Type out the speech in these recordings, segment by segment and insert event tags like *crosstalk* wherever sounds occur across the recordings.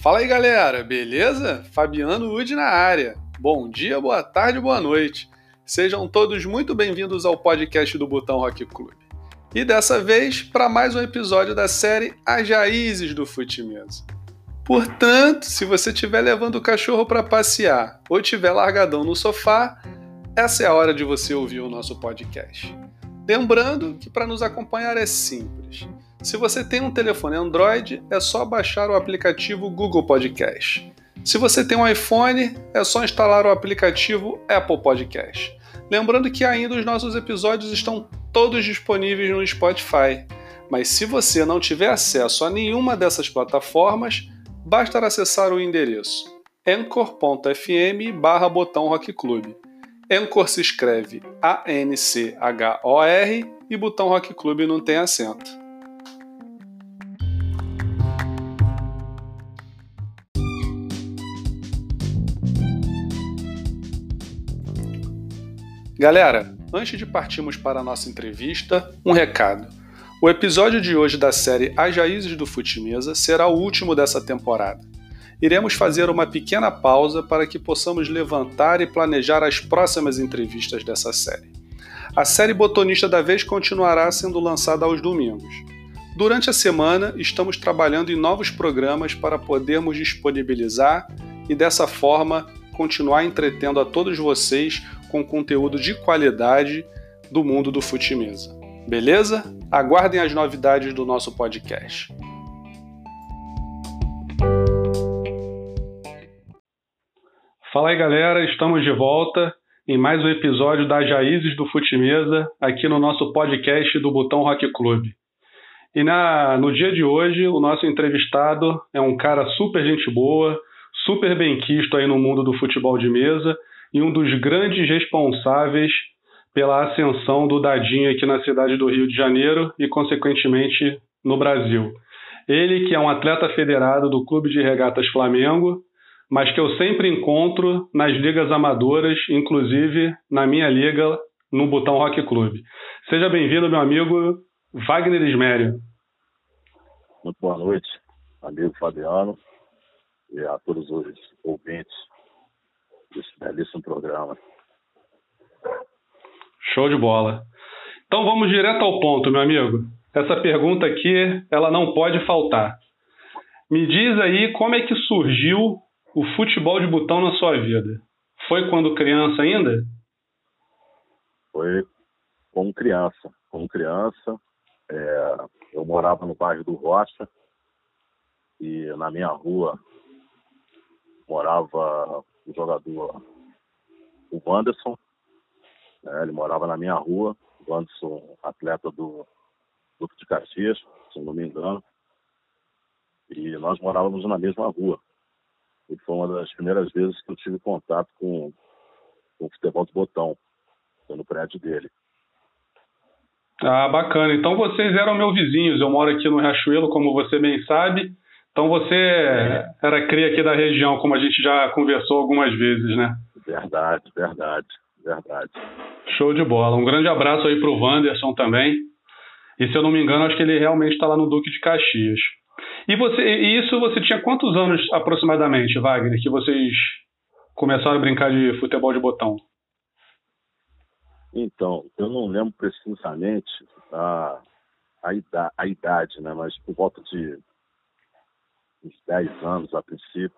Fala aí galera, beleza? Fabiano Ud na área. Bom dia, boa tarde, boa noite. Sejam todos muito bem-vindos ao podcast do Botão Rock Club. E dessa vez para mais um episódio da série As Raízes do Fute Mesa. Portanto, se você estiver levando o cachorro para passear ou estiver largadão no sofá, essa é a hora de você ouvir o nosso podcast. Lembrando que para nos acompanhar é simples. Se você tem um telefone Android, é só baixar o aplicativo Google Podcast. Se você tem um iPhone, é só instalar o aplicativo Apple Podcast. Lembrando que ainda os nossos episódios estão todos disponíveis no Spotify. Mas se você não tiver acesso a nenhuma dessas plataformas, basta acessar o endereço anchor.fm barra botão. Anchor se escreve A-N-C-H-O-R e botão rock club não tem acento. Galera, antes de partirmos para a nossa entrevista, um recado. O episódio de hoje da série As Raízes do Futimesa será o último dessa temporada. Iremos fazer uma pequena pausa para que possamos levantar e planejar as próximas entrevistas dessa série. A série Botonista da Vez continuará sendo lançada aos domingos. Durante a semana, estamos trabalhando em novos programas para podermos disponibilizar e, dessa forma, continuar entretendo a todos vocês com conteúdo de qualidade do mundo do fute-mesa. Beleza? Aguardem as novidades do nosso podcast. Fala aí galera, estamos de volta em mais um episódio das Raízes do Fute-Mesa aqui no nosso podcast do Botão Rock Club. E na, no dia de hoje, o nosso entrevistado é um cara super gente boa, super bem quisto aí no mundo do futebol de mesa e um dos grandes responsáveis pela ascensão do Dadinho aqui na cidade do Rio de Janeiro e, consequentemente, no Brasil. Ele que é um atleta federado do Clube de Regatas Flamengo, mas que eu sempre encontro nas ligas amadoras, inclusive na minha liga no Botão Rock Clube. Seja bem-vindo, meu amigo Wagner Ismério. Muito boa noite, amigo Fabiano, e a todos os ouvintes desse belíssimo programa. Show de bola. Então vamos direto ao ponto, meu amigo. Essa pergunta aqui, ela não pode faltar. Me diz aí como é que surgiu o futebol de botão na sua vida? Foi quando criança ainda? Foi como criança. Como criança, é, eu morava no bairro do Rocha e na minha rua morava o jogador, o Wanderson. Né, ele morava na minha rua. O Wanderson, atleta do Grupo de Caxias, se não me engano. E nós morávamos na mesma rua. E foi uma das primeiras vezes que eu tive contato com, com o futebol de botão, no prédio dele. Ah, bacana. Então vocês eram meus vizinhos. Eu moro aqui no Riachuelo, como você bem sabe. Então você era cria aqui da região, como a gente já conversou algumas vezes, né? Verdade, verdade, verdade. Show de bola. Um grande abraço aí pro Wanderson também. E se eu não me engano, acho que ele realmente está lá no Duque de Caxias. E você, e isso você tinha quantos anos aproximadamente, Wagner, que vocês começaram a brincar de futebol de botão? Então, eu não lembro precisamente a, a, idade, a idade, né? Mas por volta de uns 10 anos a princípio.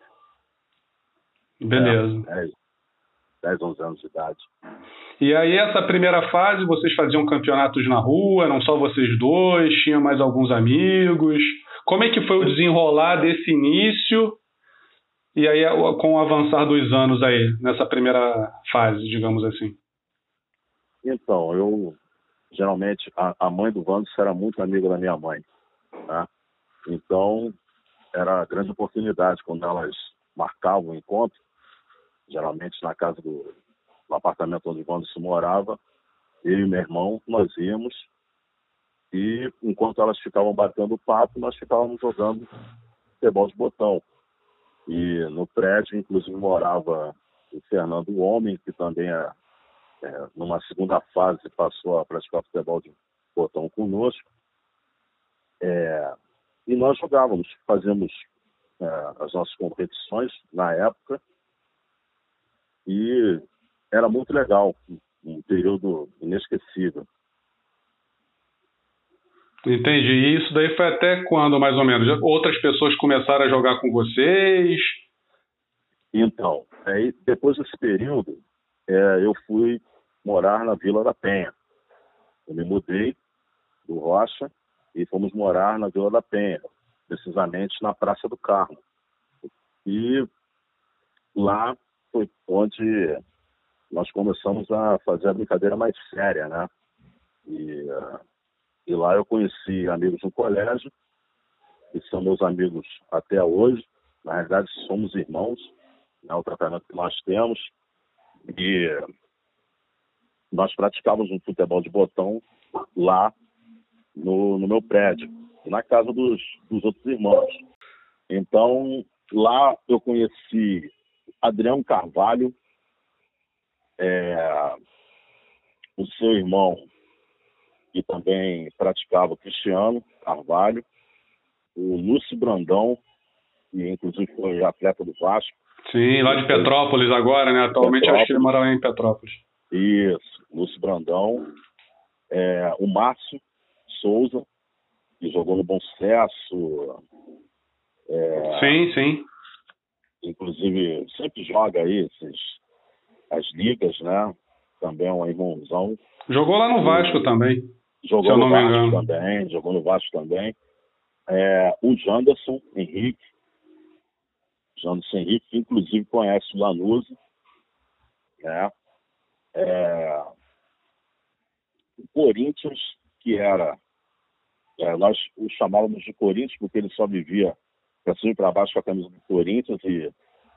Beleza. É, 10, 10, 11 anos de idade. E aí, essa primeira fase, vocês faziam campeonatos na rua, não só vocês dois, tinha mais alguns amigos. Como é que foi o desenrolar desse início e aí com o avançar dos anos aí, nessa primeira fase, digamos assim? Então, eu geralmente a, a mãe do Vandos era muito amiga da minha mãe, tá? Então, era grande oportunidade quando elas marcavam o encontro, geralmente na casa do no apartamento onde o se morava, eu e meu irmão, nós íamos e enquanto elas ficavam batendo papo, nós ficávamos jogando futebol de botão. E no prédio, inclusive, morava o Fernando Homem, que também é, é, numa segunda fase passou a praticar futebol de botão conosco. É, e nós jogávamos, fazíamos é, as nossas competições na época. E era muito legal, um período inesquecível. Entendi. E isso daí foi até quando, mais ou menos? Outras pessoas começaram a jogar com vocês? Então, aí, depois desse período, é, eu fui morar na Vila da Penha. Eu me mudei do Rocha e fomos morar na Vila da Penha, precisamente na Praça do Carmo. E lá foi onde nós começamos a fazer a brincadeira mais séria, né? E, e lá eu conheci amigos no colégio, que são meus amigos até hoje. Na verdade, somos irmãos, né? o tratamento que nós temos. E nós praticávamos um futebol de botão lá no, no meu prédio, na casa dos, dos outros irmãos. Então, lá eu conheci Adriano Carvalho, é, o seu irmão, que também praticava Cristiano Carvalho, o Lúcio Brandão, que inclusive foi atleta do Vasco. Sim, lá de Petrópolis agora, né? Atualmente Petrópolis. acho que ele mora lá em Petrópolis. Isso, Lúcio Brandão, é, o Márcio Souza, que jogou no Bom Sucesso. É, sim, sim. Inclusive, sempre joga aí esses, as ligas, né? Também é um irmãozão. Jogou lá no Vasco também. Jogou no Vasco também, jogou no Vasco também. É, o Janderson Henrique. Janderson Henrique, que inclusive conhece o Lanuse. Né? É, o Corinthians, que era. É, nós o chamávamos de Corinthians porque ele só vivia para cima e para baixo com a camisa do Corinthians e,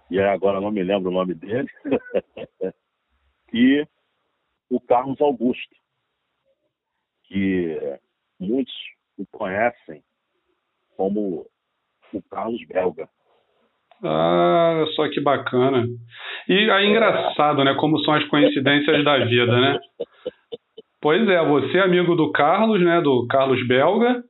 e agora não me lembro o nome dele. *laughs* e o Carlos Augusto, que muitos o conhecem como o Carlos Belga. Ah, só que bacana. E aí, engraçado, né? Como são as coincidências da vida, né? Pois é, você é amigo do Carlos, né? Do Carlos Belga.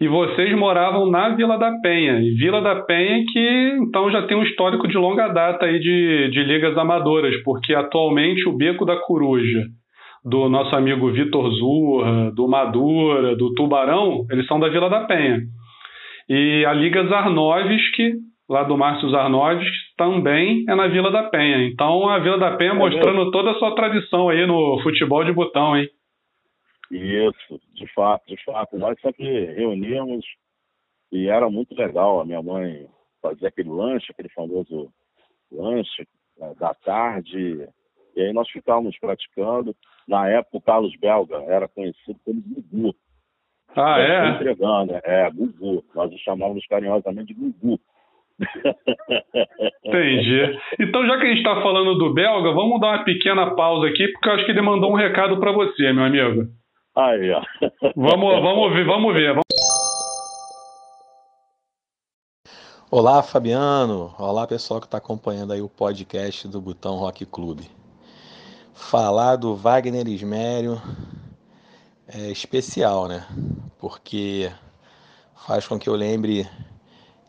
E vocês moravam na Vila da Penha. E Vila da Penha que então já tem um histórico de longa data aí de, de ligas amadoras, porque atualmente o Beco da Coruja, do nosso amigo Vitor Zurra, do Madura, do Tubarão, eles são da Vila da Penha. E a Liga Zarnovski, lá do Márcio Zarnovski, também é na Vila da Penha. Então a Vila da Penha é mostrando toda a sua tradição aí no futebol de botão, hein? Isso, de fato, de fato. Nós sempre reuníamos e era muito legal. A minha mãe fazia aquele lanche, aquele famoso lanche né, da tarde. E aí nós ficávamos praticando. Na época, o Carlos Belga era conhecido como Gugu. Ah, é? Entregando, é, Gugu. Nós o chamávamos carinhosamente de Gugu. *laughs* Entendi. Então, já que a gente está falando do belga, vamos dar uma pequena pausa aqui, porque eu acho que ele mandou um recado para você, meu amigo. Aí, ó. Vamos, vamos ver, vamos ver. Vamos... Olá, Fabiano. Olá, pessoal que está acompanhando aí o podcast do Botão Rock Clube. Falar do Wagner Ismério é especial, né? Porque faz com que eu lembre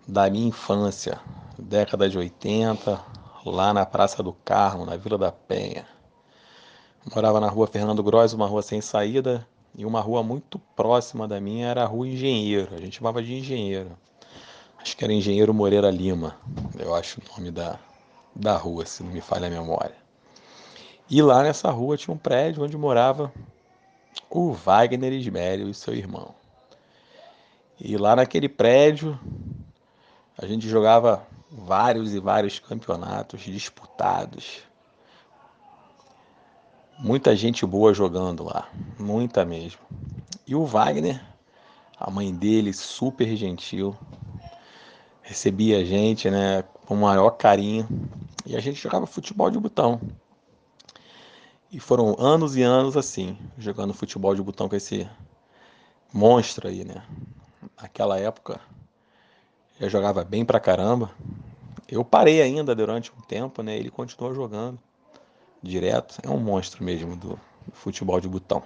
da minha infância, década de 80, lá na Praça do Carmo, na Vila da Penha. Morava na rua Fernando Gross, uma rua sem saída, e uma rua muito próxima da minha era a Rua Engenheiro. A gente chamava de Engenheiro. Acho que era Engenheiro Moreira Lima, eu acho o nome da, da rua, se não me falha a memória. E lá nessa rua tinha um prédio onde morava o Wagner Ismério e seu irmão. E lá naquele prédio a gente jogava vários e vários campeonatos disputados Muita gente boa jogando lá, muita mesmo. E o Wagner, a mãe dele, super gentil, recebia a gente, né, com o maior carinho. E a gente jogava futebol de botão. E foram anos e anos assim, jogando futebol de botão com esse monstro aí, né? Naquela época, eu jogava bem pra caramba. Eu parei ainda durante um tempo, né? Ele continuou jogando direto. É um monstro mesmo do futebol de botão.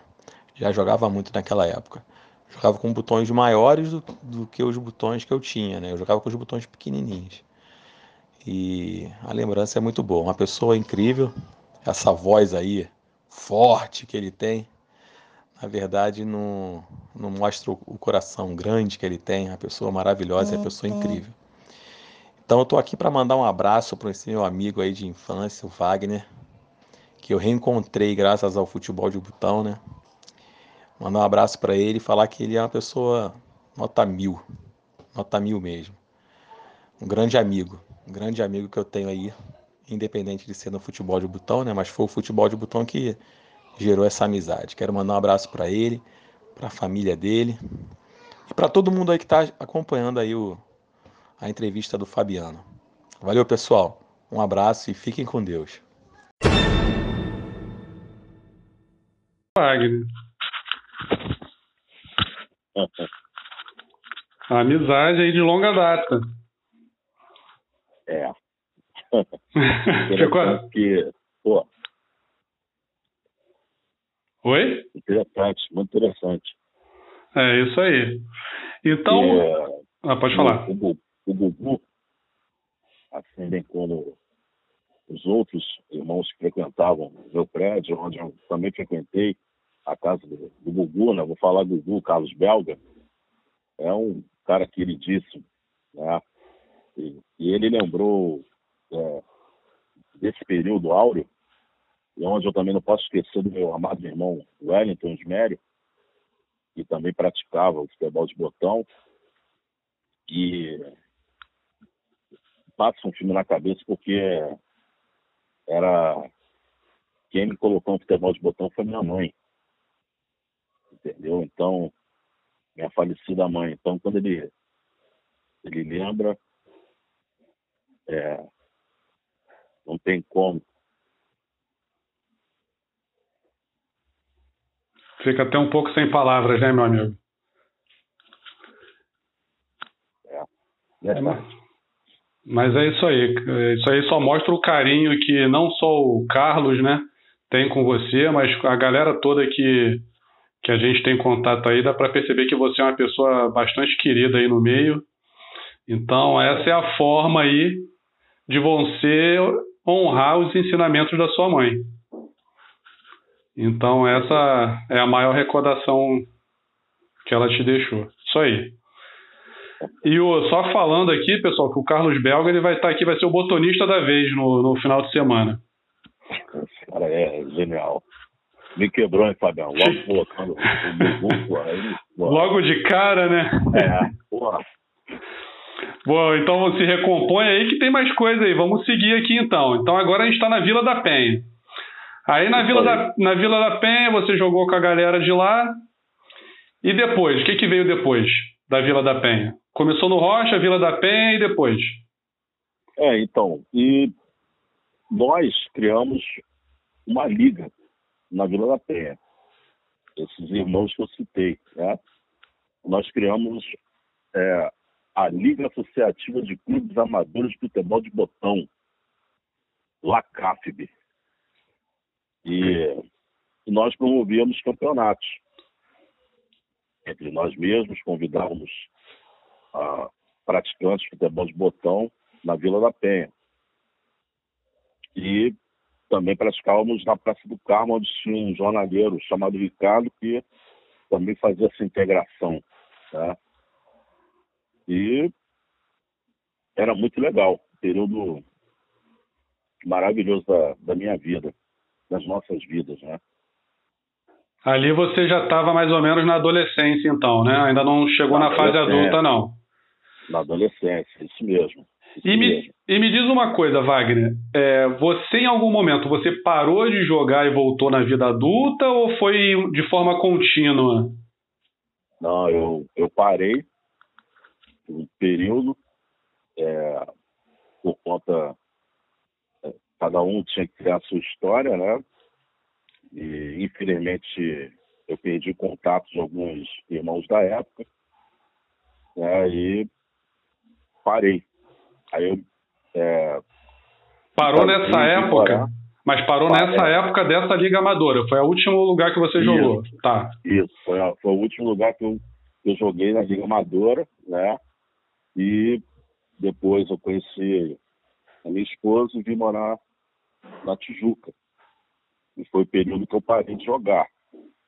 Já jogava muito naquela época. jogava com botões maiores do, do, que os botões que eu tinha, né? Eu jogava com os botões pequenininhos. E a lembrança é muito boa. Uma pessoa incrível, essa voz aí forte que ele tem, na verdade não, não mostra o coração grande que ele tem, a pessoa maravilhosa, é a pessoa incrível. Então eu tô aqui para mandar um abraço para esse meu amigo aí de infância, o Wagner, que eu reencontrei graças ao futebol de botão, né? Mandar um abraço para ele e falar que ele é uma pessoa nota mil, nota mil mesmo. Um grande amigo, um grande amigo que eu tenho aí, independente de ser no futebol de botão, né? Mas foi o futebol de botão que gerou essa amizade. Quero mandar um abraço para ele, para a família dele e para todo mundo aí que está acompanhando aí o, a entrevista do Fabiano. Valeu, pessoal. Um abraço e fiquem com Deus. Wagner. A *laughs* amizade aí de longa data. É. *laughs* Ficou... que, pô, Oi? Interessante, muito interessante. É isso aí. Então. É, ah, pode falar. O, o Gugu, assim bem como os outros irmãos que frequentavam o meu prédio, onde eu também frequentei a casa do, do Gugu, né? Vou falar do Gugu, Carlos Belga, é um cara queridíssimo, né? E, e ele lembrou é, desse período áureo e onde eu também não posso esquecer do meu amado irmão Wellington Smério, que também praticava o futebol de botão. E passa um filme na cabeça porque era quem me colocou no futebol de botão foi minha mãe. Entendeu? Então, minha falecida mãe. Então, quando ele, ele lembra, é, não tem como Fica até um pouco sem palavras, né, meu amigo? É, é mas é isso aí. Isso aí só mostra o carinho que não só o Carlos, né, tem com você, mas a galera toda que, que a gente tem contato aí, dá para perceber que você é uma pessoa bastante querida aí no meio. Então, essa é a forma aí de você honrar os ensinamentos da sua mãe. Então essa é a maior recordação que ela te deixou. Isso aí. E o, só falando aqui, pessoal, que o Carlos Belga ele vai estar aqui, vai ser o botonista da vez no, no final de semana. Esse cara é genial. Me quebrou, hein, Fabião? Logo colocando o aí. Logo de cara, né? É, *laughs* porra. Bom, então se recompõe aí que tem mais coisa aí. Vamos seguir aqui então. Então agora a gente está na Vila da Penha. Aí na Vila, da, na Vila da Penha você jogou com a galera de lá. E depois? O que, que veio depois da Vila da Penha? Começou no Rocha, Vila da Penha e depois? É, então. E nós criamos uma liga na Vila da Penha. Esses irmãos que eu citei. Né? Nós criamos é, a Liga Associativa de Clubes Amadores de Futebol de Botão, LACAFB. E nós promovíamos campeonatos. Entre nós mesmos, convidávamos ah, praticantes de futebol de botão na Vila da Penha. E também praticávamos na Praça do Carmo, onde tinha um jornaleiro chamado Ricardo, que também fazia essa integração. Tá? E era muito legal, período maravilhoso da, da minha vida das nossas vidas, né? Ali você já estava mais ou menos na adolescência, então, né? Ainda não chegou na, na fase adulta, não. Na adolescência, isso mesmo. Isso e, me, mesmo. e me diz uma coisa, Wagner. É, você, em algum momento, você parou de jogar e voltou na vida adulta ou foi de forma contínua? Não, eu, eu parei um período é, por conta cada um tinha que ter a sua história, né? E infelizmente eu perdi contato de alguns irmãos da época, né? E parei. Aí eu é, parou nessa época, mas parou nessa época dessa liga amadora. Foi o último lugar que você isso, jogou, tá? Isso, foi, a, foi o último lugar que eu eu joguei na Liga Amadora, né? E depois eu conheci a minha esposa e vim morar na Tijuca. E foi o período que eu parei de jogar.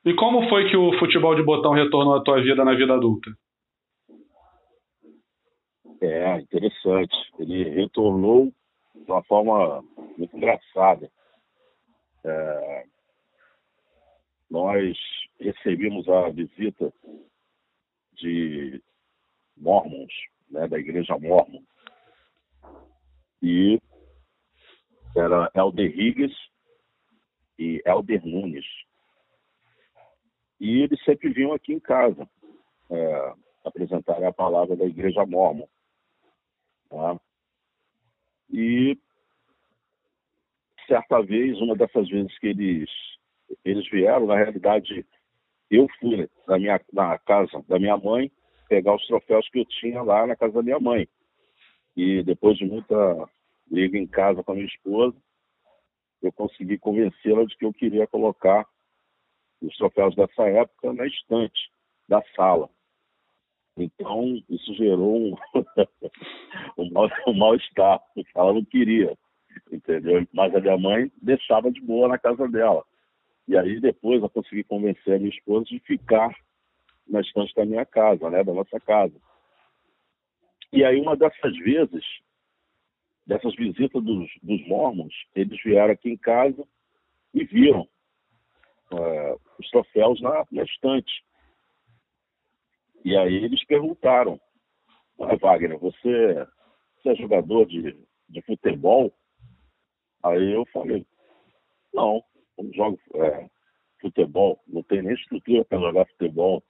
E como foi que o futebol de botão retornou à tua vida na vida adulta? É, interessante. Ele retornou de uma forma muito engraçada. É, nós recebemos a visita de mormons, né, da igreja mormon. E era Elder Higgs e Elder Nunes. E eles sempre vinham aqui em casa é, apresentar a palavra da igreja mormon. Tá? E certa vez, uma dessas vezes que eles, eles vieram, na realidade, eu fui na, minha, na casa da minha mãe pegar os troféus que eu tinha lá na casa da minha mãe. E depois de muita liga em casa com a minha esposa, eu consegui convencê-la de que eu queria colocar os troféus dessa época na estante da sala. Então, isso gerou um, *laughs* um mal-estar, mal porque ela não queria, entendeu? Mas a minha mãe deixava de boa na casa dela. E aí, depois, eu consegui convencer a minha esposa de ficar na estante da minha casa, né, da nossa casa. E aí, uma dessas vezes, dessas visitas dos, dos mormons, eles vieram aqui em casa e viram uh, os troféus na, na estante. E aí eles perguntaram, ah, Wagner, você, você é jogador de, de futebol? Aí eu falei, não, não jogo é, futebol, não tem nem estrutura para jogar futebol.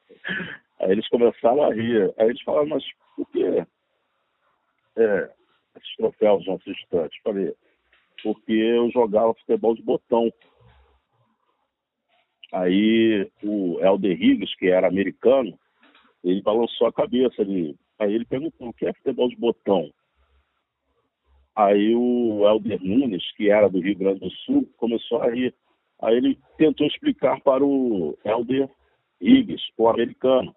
Aí eles começaram a rir. Aí eles falaram, mas por que é, esses troféus não estante? Falei, porque eu jogava futebol de botão. Aí o Helder Higgs, que era americano, ele balançou a cabeça ali. Aí ele perguntou, o que é futebol de botão? Aí o Helder Nunes, que era do Rio Grande do Sul, começou a rir. Aí ele tentou explicar para o Helder Higgs, o americano.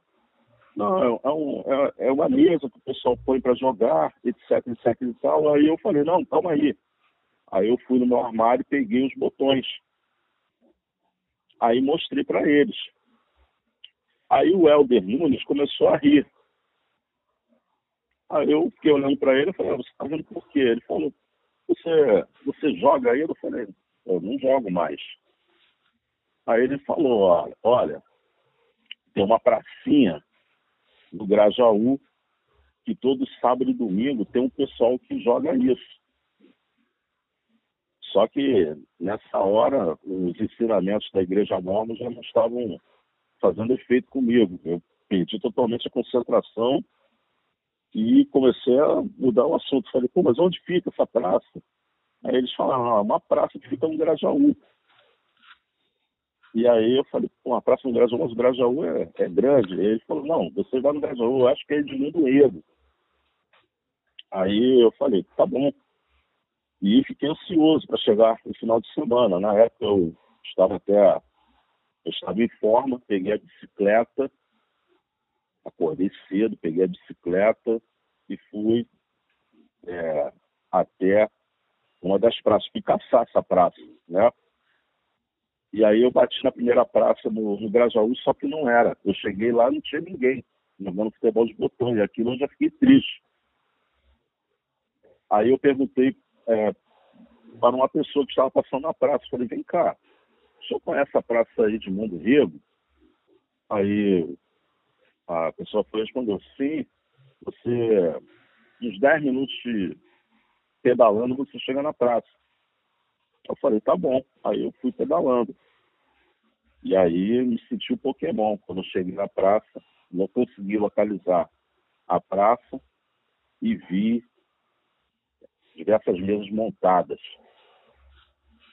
Não, é, é, um, é, é, uma mesa que o pessoal põe para jogar, etc, etc e tal. Aí eu falei, não, calma aí. Aí eu fui no meu armário e peguei os botões. Aí mostrei para eles. Aí o Helder Nunes começou a rir. Aí eu fiquei olhando para ele e falei, ah, você está vendo por quê? Ele falou, você, você joga aí? Eu falei, eu não jogo mais. Aí ele falou, olha, olha tem uma pracinha no Grajaú que todo sábado e domingo tem um pessoal que joga isso. Só que nessa hora os ensinamentos da Igreja Mormon já não estavam fazendo efeito comigo. Eu perdi totalmente a concentração e comecei a mudar o assunto. Falei, pô, mas onde fica essa praça? Aí eles falaram, ah, uma praça que fica no Grajaú. E aí eu falei, pô, uma praça no Grajaú, mas o Grajaú é, é grande. E ele falou, não, você vai no Grajaú, eu acho que é Edmundo Edo. Aí eu falei, tá bom. E fiquei ansioso para chegar no final de semana. Na época eu estava até eu estava em forma, peguei a bicicleta, acordei cedo, peguei a bicicleta e fui é, até uma das praças, fui caçar essa praça, né? E aí eu bati na primeira praça no, no Grajaú, só que não era. Eu cheguei lá não tinha ninguém jogando futebol de botão, e aquilo eu já fiquei triste. Aí eu perguntei é, para uma pessoa que estava passando na praça, falei, vem cá, o senhor conhece a praça aí de Mundo Rego? Aí a pessoa foi respondeu, sim, você, uns 10 minutos pedalando, você chega na praça. Eu falei, tá bom. Aí eu fui pedalando. E aí me senti um Pokémon. Quando eu cheguei na praça, não consegui localizar a praça e vi diversas mesas montadas.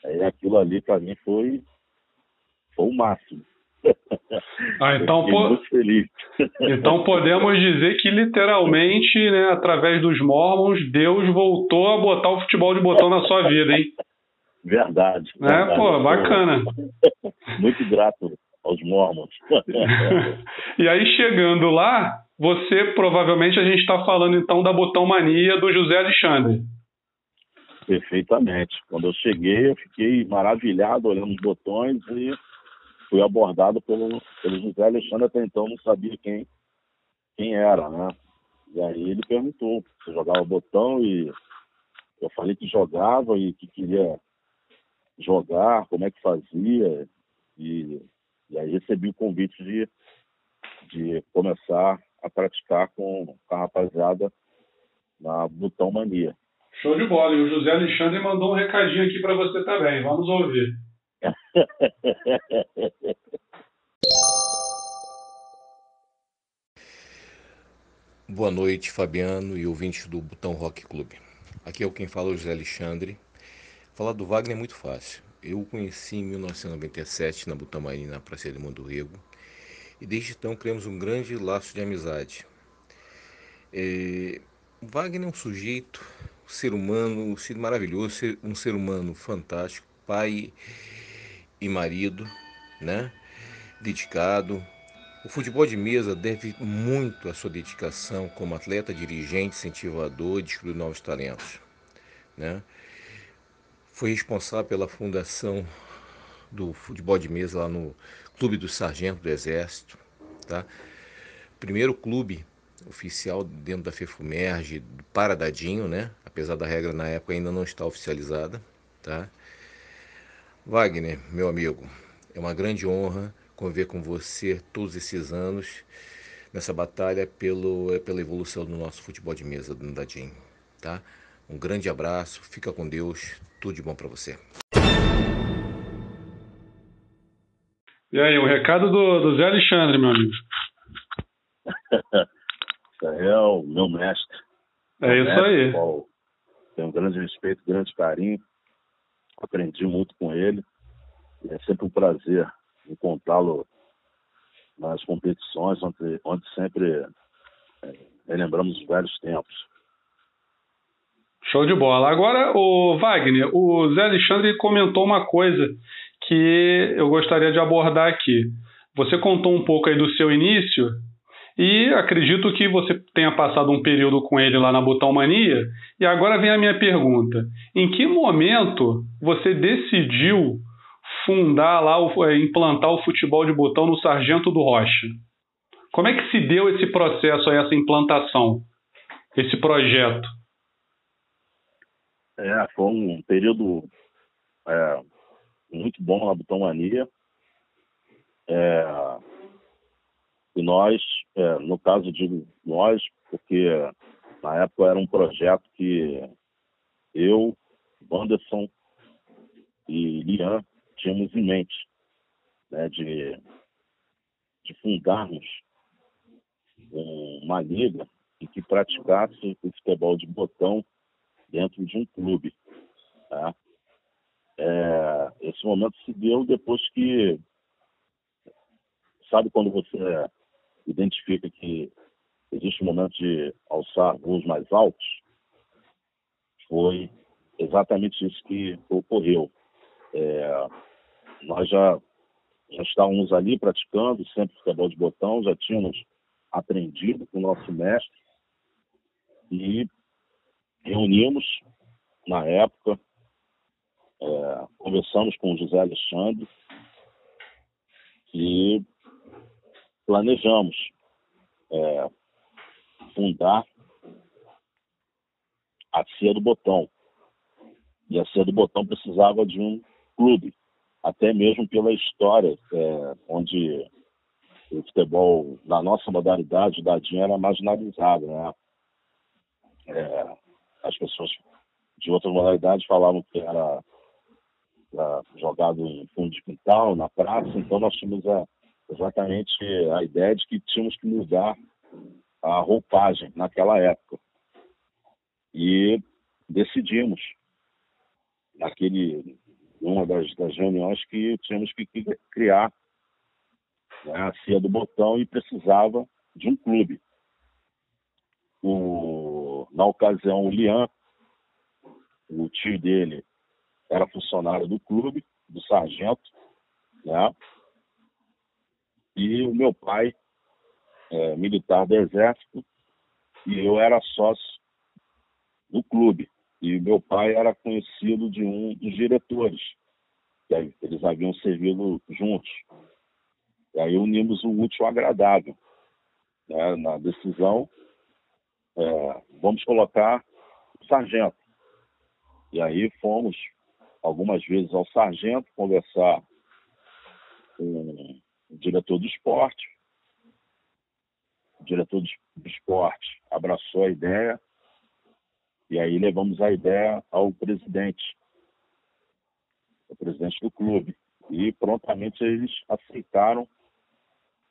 Aí aquilo ali para mim foi foi o máximo. Ah, então, po... então podemos dizer que literalmente, né, através dos mormons, Deus voltou a botar o futebol de botão na sua vida, hein? Verdade. É, pô, bacana. Muito grato aos mormons. e aí, chegando lá, você provavelmente a gente está falando então da Botão Mania do José Alexandre. Perfeitamente. Quando eu cheguei, eu fiquei maravilhado olhando os botões e fui abordado pelo, pelo José Alexandre. Até então não sabia quem, quem era, né? E aí ele perguntou se jogava botão e eu falei que jogava e que queria jogar, como é que fazia. E, e aí recebi o convite de, de começar a praticar com, com a rapaziada na Botão Mania. Show de bola. E o José Alexandre mandou um recadinho aqui para você também. Vamos ouvir. *laughs* Boa noite, Fabiano e ouvintes do Botão Rock Clube. Aqui é o quem fala, o José Alexandre. Falar do Wagner é muito fácil. Eu o conheci em 1997 na Butamarim, na Praça de Mundo Rego, e desde então criamos um grande laço de amizade. É... Wagner é um sujeito, um ser humano, um ser maravilhoso, um ser humano fantástico, pai e marido, né? Dedicado, o futebol de mesa deve muito à sua dedicação como atleta, dirigente, incentivador descobrir novos talentos. Né? Foi responsável pela fundação do futebol de mesa lá no Clube do Sargento do Exército. Tá? Primeiro clube oficial dentro da FEFUMERGE, do Paradadinho, né? apesar da regra na época ainda não estar oficializada. Tá? Wagner, meu amigo, é uma grande honra conviver com você todos esses anos nessa batalha pelo, pela evolução do nosso futebol de mesa do Dadinho, tá? Um grande abraço, fica com Deus, tudo de bom para você. E aí, o recado do, do Zé Alexandre, meu amigo. *laughs* é o meu mestre. É meu isso mestre, aí. Qual tenho um grande respeito, grande carinho. Aprendi muito com ele. É sempre um prazer encontrá-lo nas competições, onde, onde sempre é, relembramos os velhos tempos. Show de bola. Agora, o Wagner, o Zé Alexandre comentou uma coisa que eu gostaria de abordar aqui. Você contou um pouco aí do seu início e acredito que você tenha passado um período com ele lá na Botão Mania. E agora vem a minha pergunta: em que momento você decidiu fundar lá, é, implantar o futebol de botão no Sargento do Rocha. Como é que se deu esse processo, essa implantação, esse projeto? É, foi um período é, muito bom na Butomania. É, e nós, é, no caso de nós, porque na época era um projeto que eu, Wanderson e Lian tínhamos em mente, né, de, de fundarmos uma liga em que praticasse o futebol de botão dentro de um clube. Tá? É, esse momento se deu depois que, sabe quando você identifica que existe um momento de alçar voos mais altos? Foi exatamente isso que ocorreu. É, nós já, já estávamos ali praticando sempre futebol de botão, já tínhamos aprendido com o nosso mestre e reunimos na época, é, conversamos com o José Alexandre e planejamos é, fundar a Cia do Botão. E a Cia do Botão precisava de um clube até mesmo pela história, é, onde o futebol, na nossa modalidade, o dadinho era marginalizado. Né? É, as pessoas de outras modalidades falavam que era, era, jogado em fundo de quintal, na praça, então nós tínhamos a, exatamente a ideia de que tínhamos que mudar a roupagem naquela época. E decidimos, naquele numa das, das reuniões que tínhamos que criar né, a CIA do botão e precisava de um clube. O, na ocasião, o Lian, o tio dele, era funcionário do clube, do sargento, né? E o meu pai, é, militar do Exército, e eu era sócio do clube. E meu pai era conhecido de um dos diretores, que eles haviam servido juntos. E aí unimos o útil ao agradável. Né? Na decisão, é, vamos colocar o sargento. E aí fomos algumas vezes ao sargento conversar com o diretor do esporte. O diretor do esporte abraçou a ideia e aí levamos a ideia ao presidente, o presidente do clube. E prontamente eles aceitaram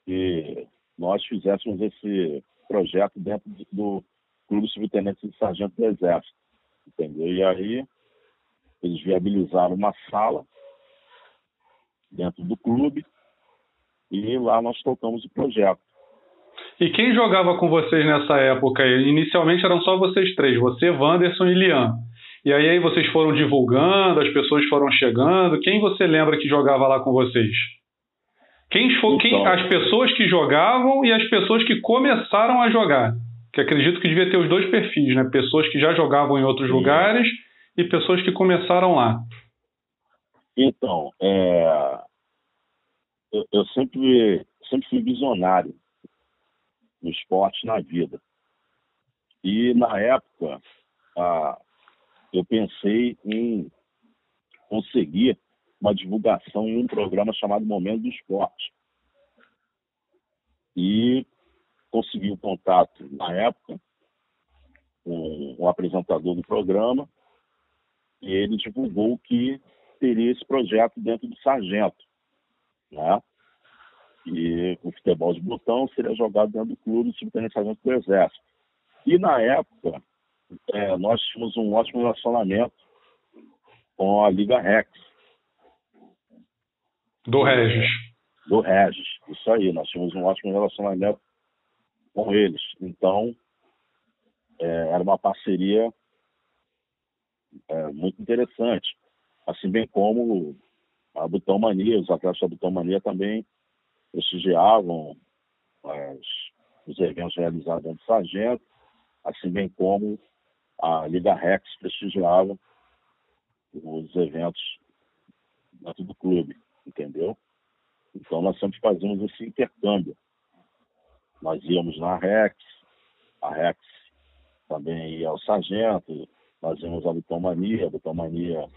que nós fizéssemos esse projeto dentro do Clube Subtenente de Sargento do Exército. Entendeu? E aí eles viabilizaram uma sala dentro do clube e lá nós tocamos o projeto. E quem jogava com vocês nessa época? Inicialmente eram só vocês três, você, Wanderson e Lian. E aí, aí vocês foram divulgando, as pessoas foram chegando. Quem você lembra que jogava lá com vocês? Quem, então, quem, as pessoas que jogavam e as pessoas que começaram a jogar. Que acredito que devia ter os dois perfis, né? Pessoas que já jogavam em outros sim. lugares e pessoas que começaram lá. Então, é, eu, eu, sempre, sempre fui visionário no esporte na vida. E na época, ah, eu pensei em conseguir uma divulgação em um programa chamado Momento do Esporte. E consegui o um contato na época com o apresentador do programa e ele divulgou que teria esse projeto dentro do Sargento, né? E o futebol de botão seria jogado dentro do clube sargento do Exército. E na época, é, nós tínhamos um ótimo relacionamento com a Liga Rex. Do Regis. Do Regis, isso aí. Nós tínhamos um ótimo relacionamento com eles. Então, é, era uma parceria é, muito interessante. Assim bem como a Butão Mania, os atletas da Butão Mania também prestigiavam as, os eventos realizados dentro do Sargento, assim bem como a Liga Rex prestigiava os eventos dentro do clube, entendeu? Então nós sempre fazíamos esse intercâmbio. Nós íamos na Rex, a Rex também ia ao Sargento, fazíamos a Butomania, a Butomania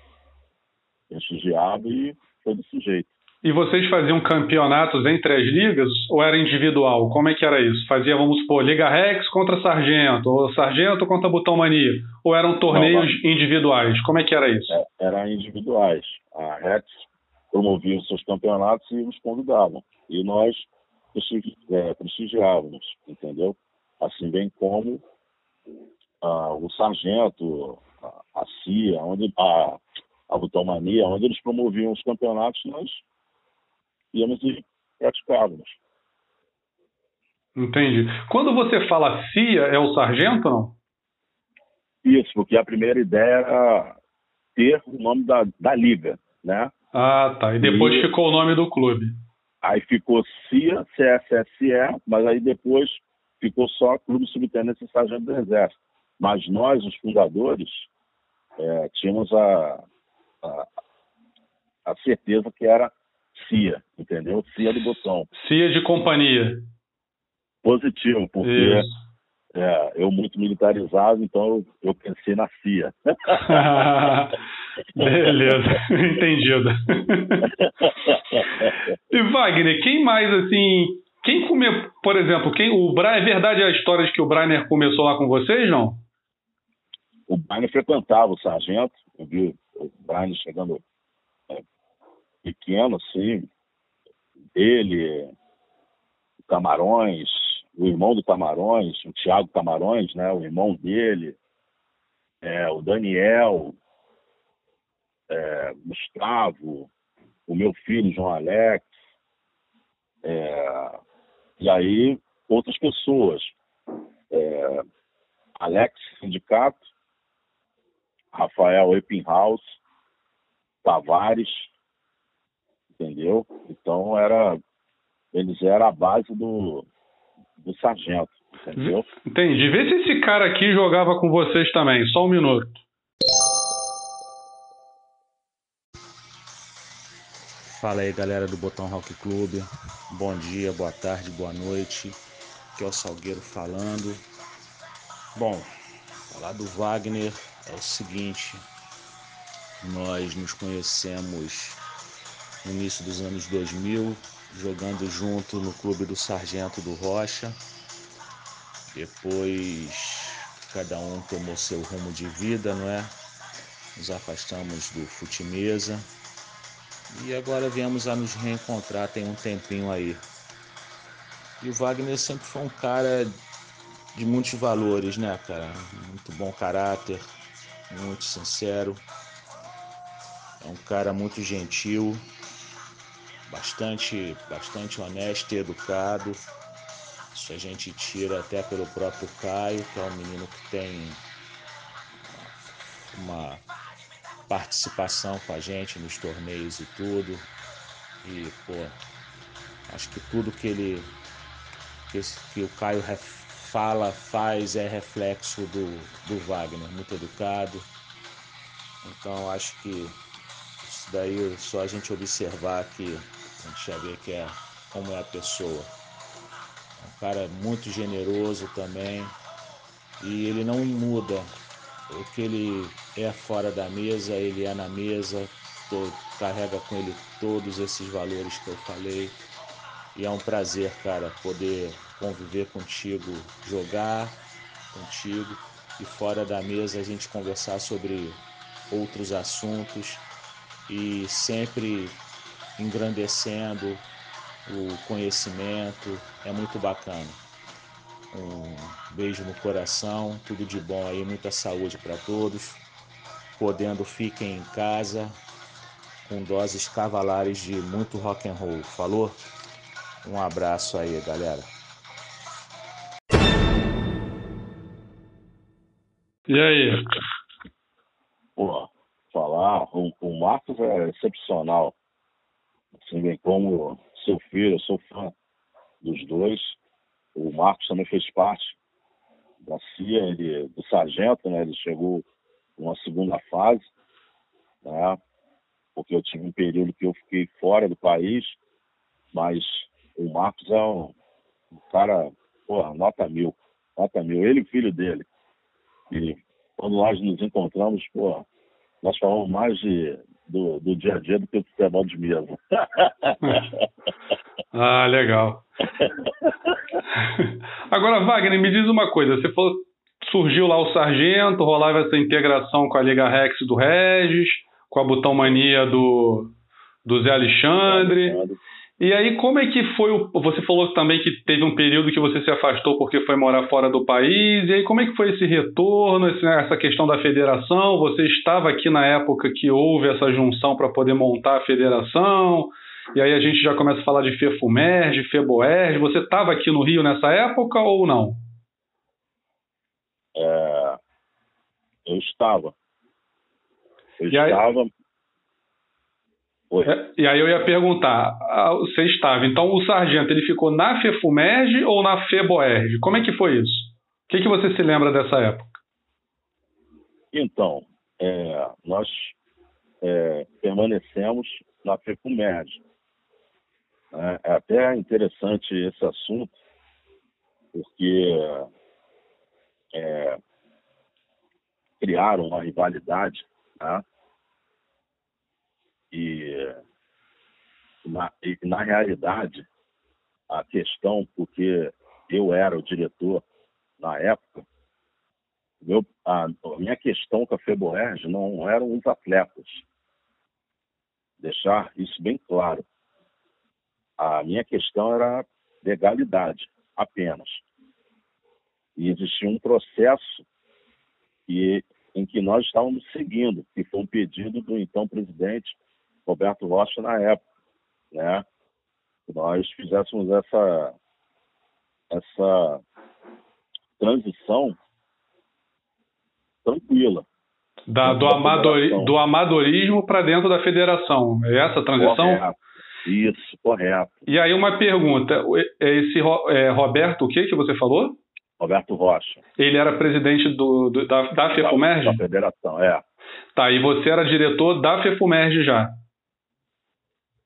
prestigiava e foi desse jeito. E vocês faziam campeonatos entre as ligas ou era individual? Como é que era isso? Fazia, vamos supor, Liga Rex contra Sargento, ou Sargento contra Botão Mania? Ou eram torneios Não, individuais? Como é que era isso? É, era individuais. A Rex promovia os seus campeonatos e os convidavam. E nós é, prestigiávamos, entendeu? Assim bem como ah, o Sargento, a, a CIA, onde, a, a Butomania, onde eles promoviam os campeonatos, nós íamos e praticávamos. Entendi. Quando você fala CIA, é o sargento não? Isso, porque a primeira ideia era ter o nome da, da liga, né? Ah, tá. E depois e... ficou o nome do clube. Aí ficou CIA, CSSE, mas aí depois ficou só Clube Subtenente Sargento do Exército. Mas nós, os fundadores, é, tínhamos a, a, a certeza que era CIA, entendeu? CIA do botão. CIA de companhia. Positivo, porque é, eu muito militarizado, então eu, eu pensei na CIA. *laughs* Beleza, *laughs* entendido. e Wagner, quem mais assim. Quem comeu, por exemplo, quem o Brian, é verdade a história de que o Brainer começou lá com vocês, não? O Brainer frequentava o sargento, eu vi o Brainer chegando pequeno, assim, ele, o Camarões, o irmão do Camarões, o Tiago Camarões, né, o irmão dele, é, o Daniel, é, Gustavo, o meu filho João Alex, é, e aí outras pessoas, é, Alex Sindicato, Rafael Eppinghaus, Tavares, entendeu? Então era eles eram a base do, do sargento, entendeu? Entendi. Vê se esse cara aqui jogava com vocês também. Só um minuto. Fala aí galera do Botão Rock Clube, bom dia, boa tarde, boa noite. Aqui é o Salgueiro falando. Bom, falar do Wagner é o seguinte: nós nos conhecemos no início dos anos 2000, jogando junto no clube do Sargento do Rocha. Depois cada um tomou seu rumo de vida, não é? Nos afastamos do futimesa e agora viemos a nos reencontrar tem um tempinho aí. E o Wagner sempre foi um cara de muitos valores, né, cara? Muito bom caráter, muito sincero. É um cara muito gentil, bastante, bastante honesto e educado. Isso a gente tira até pelo próprio Caio, que é um menino que tem uma participação com a gente nos torneios e tudo. E, pô, acho que tudo que ele. que, que o Caio fala, faz é reflexo do, do Wagner, muito educado. Então acho que isso daí só a gente observar que a gente já vê que é como é a pessoa. É um cara muito generoso também. E ele não muda o que ele é fora da mesa, ele é na mesa, tô, carrega com ele todos esses valores que eu falei. E é um prazer, cara, poder conviver contigo, jogar contigo e fora da mesa a gente conversar sobre outros assuntos e sempre engrandecendo o conhecimento. É muito bacana. Um beijo no coração, tudo de bom aí, muita saúde para todos. Podendo, fiquem em casa com doses cavalares de muito rock and roll. Falou? Um abraço aí, galera. E aí? Pô, falar, o, o Marcos é excepcional. Assim, bem como seu filho, eu sou fã dos dois. O Marcos também fez parte da CIA, ele, do sargento, né? Ele chegou numa segunda fase, né? Porque eu tive um período que eu fiquei fora do país, mas o Marcos é um, um cara, porra, nota mil, nota mil. Ele e o filho dele. E quando nós nos encontramos, porra, nós falamos mais de, do, do dia a dia do que do futebol de mesa. *laughs* ah, legal. Agora, Wagner, me diz uma coisa. Você falou surgiu lá o Sargento, rolava essa integração com a Liga Rex do Regis, com a Botão Mania do, do Zé Alexandre. E aí, como é que foi o. Você falou também que teve um período que você se afastou porque foi morar fora do país. E aí, como é que foi esse retorno, essa questão da federação? Você estava aqui na época que houve essa junção para poder montar a federação? E aí a gente já começa a falar de FEFUMERG, FEBOERG. Você estava aqui no Rio nessa época ou não? É, eu estava. Eu e estava. Aí... É, e aí eu ia perguntar, você estava, então o sargento ele ficou na FEFUMERG ou na FEBOERG? Como é que foi isso? O que, que você se lembra dessa época? Então, é, nós é, permanecemos na FEFUMERG. É, é até interessante esse assunto, porque é, criaram uma rivalidade, tá? E na, e na realidade, a questão, porque eu era o diretor na época, meu, a, a minha questão com a Feboerge não eram os atletas. Deixar isso bem claro. A minha questão era legalidade, apenas. E existia um processo que, em que nós estávamos seguindo, que foi um pedido do então presidente Roberto Rocha na época, né? Nós fizéssemos essa essa transição tranquila. Da, do, amador, do amadorismo para dentro da federação. É essa a transição? Isso, correto. E aí uma pergunta, é esse é, Roberto, o que que você falou? Roberto Rocha. Ele era presidente do, do da, da FEFUMERG? Da federação, é. Tá, e você era diretor da FEFUMERG já?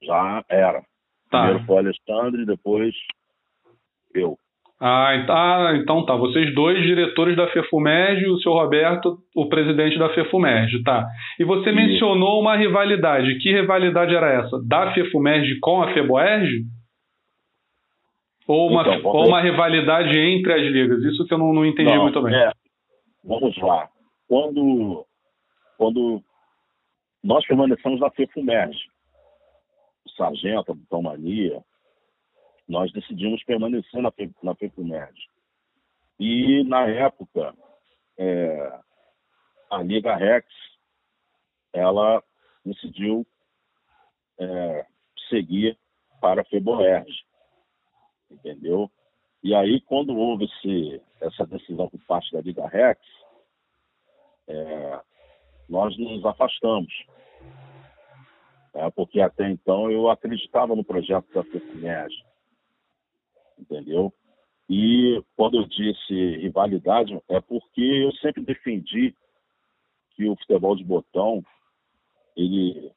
Já era. Tá. Primeiro foi o Alexandre, depois eu. Ah, ah, então tá. Vocês dois diretores da FEFUMERG e o seu Roberto, o presidente da FEFUMERG, tá. E você mencionou uma rivalidade. Que rivalidade era essa? Da FEFUMERG com a FEBOERG? Ou uma, então, ou uma rivalidade entre as ligas? Isso que eu não, não entendi não, muito bem. É, vamos lá. Quando, quando nós permanecemos na FEFUMERG, Sargento, a Butão Mania, nós decidimos permanecer na, na. E, na época, é, a Liga Rex, ela decidiu é, seguir para a FEBOERG, entendeu? E aí, quando houve esse, essa decisão por parte da Liga Rex, é, nós nos afastamos. É, porque até então eu acreditava no projeto da FEPUMERG entendeu? E quando eu disse rivalidade, é porque eu sempre defendi que o futebol de botão ele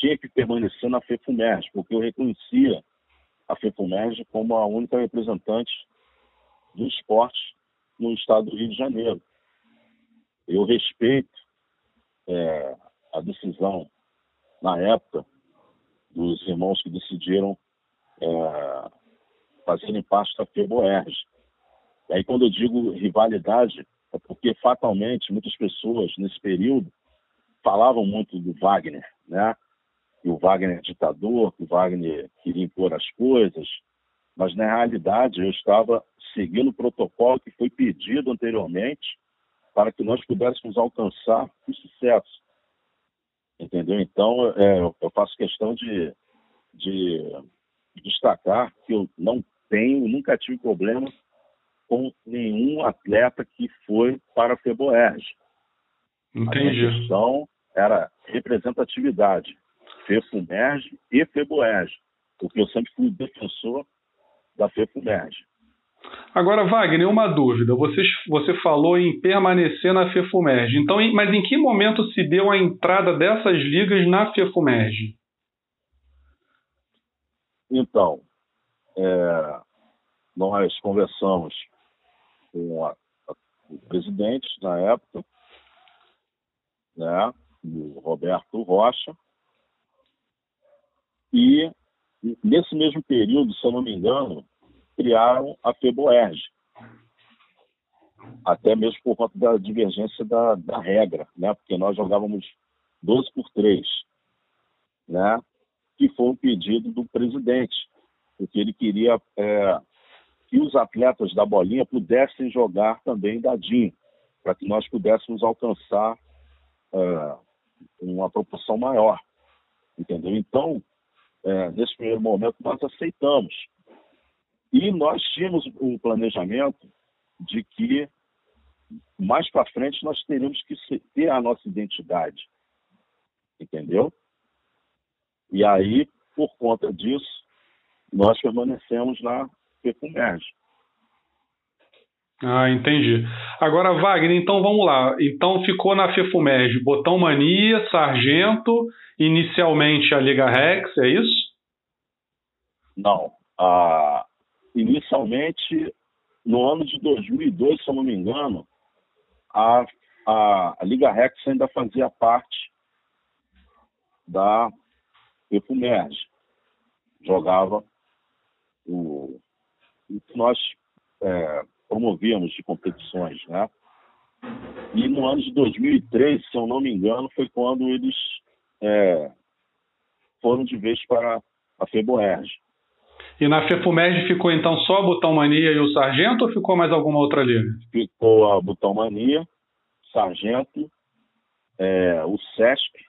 tinha que permanecer na FEFUMERG, porque eu reconhecia a FEFUMERG como a única representante do esporte no estado do Rio de Janeiro. Eu respeito é, a decisão, na época, dos irmãos que decidiram é, fazendo parte da FEBOERG. E aí, quando eu digo rivalidade, é porque fatalmente muitas pessoas nesse período falavam muito do Wagner, né? Que o Wagner é ditador, que o Wagner queria impor as coisas, mas na realidade eu estava seguindo o protocolo que foi pedido anteriormente para que nós pudéssemos alcançar o sucesso. Entendeu? Então, é, eu faço questão de, de destacar que eu não tenho, nunca tive problema com nenhum atleta que foi para a FEBOERG. Entendi. A questão era representatividade, FEFUMERG e FEBOERG, porque eu sempre fui defensor da FEFUMERG. Agora, Wagner, uma dúvida. Você, você falou em permanecer na FEFUMERG. Então, mas em que momento se deu a entrada dessas ligas na FEFUMERG? Então, é, nós conversamos com a, a, o presidente na época, né, o Roberto Rocha, e nesse mesmo período, se eu não me engano, criaram a FEBOERG, até mesmo por conta da divergência da, da regra, né, porque nós jogávamos 12 por 3, né, que foi um pedido do presidente, porque ele queria é, que os atletas da bolinha pudessem jogar também dadinho, para que nós pudéssemos alcançar é, uma proporção maior, entendeu? Então, é, nesse primeiro momento, nós aceitamos. E nós tínhamos um planejamento de que mais para frente nós teríamos que ter a nossa identidade, entendeu? E aí, por conta disso, nós permanecemos na FECUMERG. Ah, entendi. Agora, Wagner, então vamos lá. Então ficou na FEFUMERG Botão Mania, Sargento, inicialmente a Liga Rex, é isso? Não. Ah, inicialmente, no ano de 2002, se eu não me engano, a, a, a Liga Rex ainda fazia parte da FEFUMERG. Jogava o, o que nós é, promovíamos de competições, né? E no ano de 2003, se eu não me engano, foi quando eles é, foram de vez para a FEBOERG. E na FEFUMERG ficou então só a Botão Mania e o Sargento ou ficou mais alguma outra liga? Ficou a Botão Mania, Sargento, é, o SESP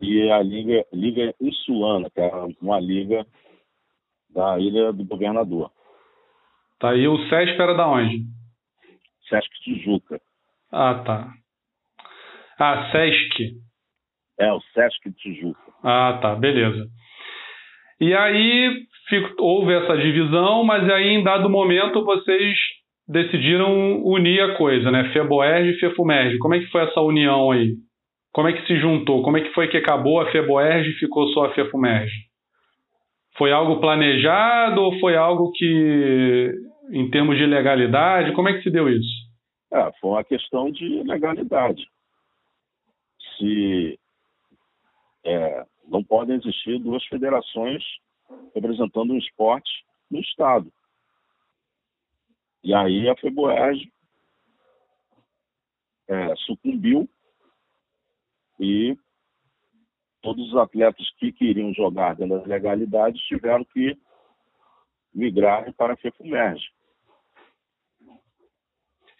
e a Liga, Liga Insulana, que é uma liga da Ilha do Governador. Tá, e o SESP era da onde? Sesc Tijuca. Ah, tá. Ah, Sesc. É, o Sesc Tijuca. Ah, tá, beleza. E aí houve essa divisão, mas aí em dado momento vocês decidiram unir a coisa, né? Feboerg e Fefumerg. Como é que foi essa união aí? Como é que se juntou? Como é que foi que acabou a Feboerg e ficou só a Fefumerg? Foi algo planejado ou foi algo que, em termos de legalidade, como é que se deu isso? É, foi uma questão de legalidade. Se é, não podem existir duas federações representando um esporte no Estado. E aí a FEBOERG é, sucumbiu e todos os atletas que queriam jogar dentro das legalidades tiveram que migrar para a FEFUMERG.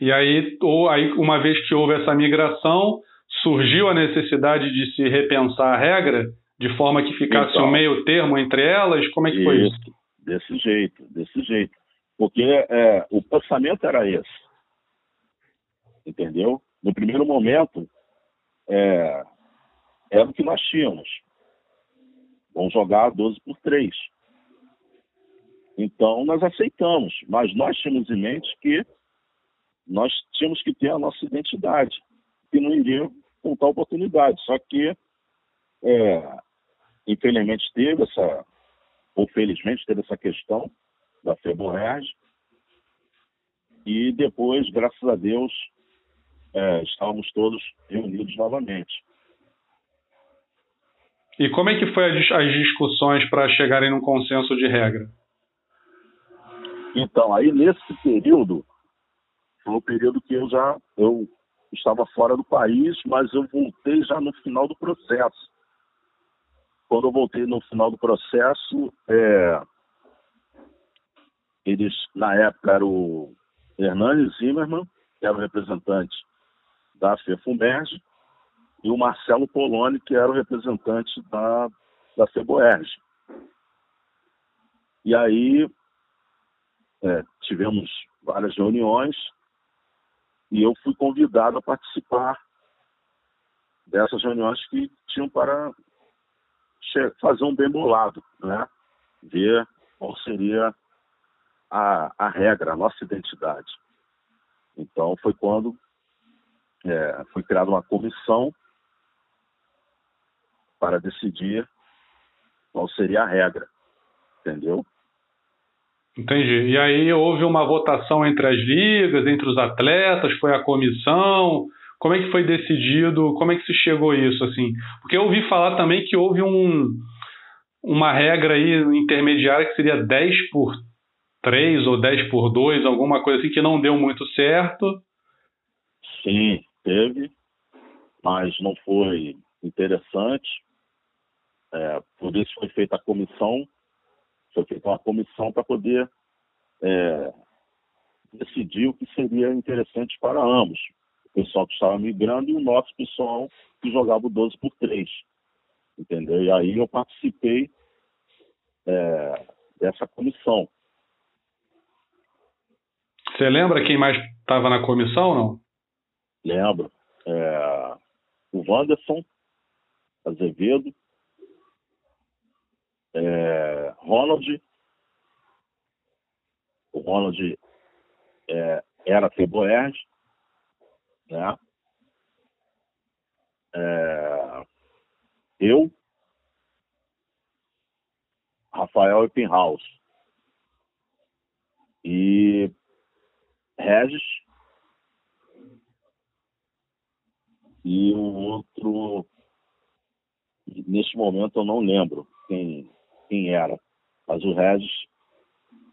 E aí, ou, aí, uma vez que houve essa migração, surgiu a necessidade de se repensar a regra, de forma que ficasse então, um meio termo entre elas? Como é que foi isso? Desse jeito, desse jeito. Porque é, o pensamento era esse. Entendeu? No primeiro momento, é, era o que nós tínhamos. Vamos jogar 12 por 3. Então, nós aceitamos, mas nós tínhamos em mente que nós tínhamos que ter a nossa identidade, que não iria com tal oportunidade. Só que, é, infelizmente, teve essa, ou felizmente, teve essa questão da FEBOREG, e depois, graças a Deus, é, estávamos todos reunidos novamente. E como é que foi as discussões para chegarem num consenso de regra? Então, aí nesse período, foi o período que eu já eu estava fora do país, mas eu voltei já no final do processo. Quando eu voltei no final do processo, é, eles, na época, era o Hernani Zimmermann, que era o representante da FEFUMERG, e o Marcelo Poloni, que era o representante da, da FEBOERG. E aí é, tivemos várias reuniões, e eu fui convidado a participar dessas reuniões que tinham para fazer um bem bolado, né? ver qual seria a, a regra, a nossa identidade. Então foi quando é, foi criada uma comissão para decidir qual seria a regra, entendeu? Entendi. E aí houve uma votação entre as ligas, entre os atletas, foi a comissão. Como é que foi decidido? Como é que se chegou a isso assim? Porque eu ouvi falar também que houve um uma regra aí intermediária que seria 10 por 3 ou 10 por 2, alguma coisa assim que não deu muito certo. Sim, teve, mas não foi interessante. É, por isso foi feita a comissão foi feita uma comissão para poder é, decidir o que seria interessante para ambos. O pessoal que estava migrando e o nosso pessoal que jogava o 12 por 3. Entendeu? E aí eu participei é, dessa comissão. Você lembra quem mais estava na comissão, não? Lembro. É, o Wanderson Azevedo, é, Ronald, o Ronald é, era Feboerd, né? É, eu, Rafael Eppenhaus e Regis e o outro neste momento eu não lembro quem quem era. Mas o Regis,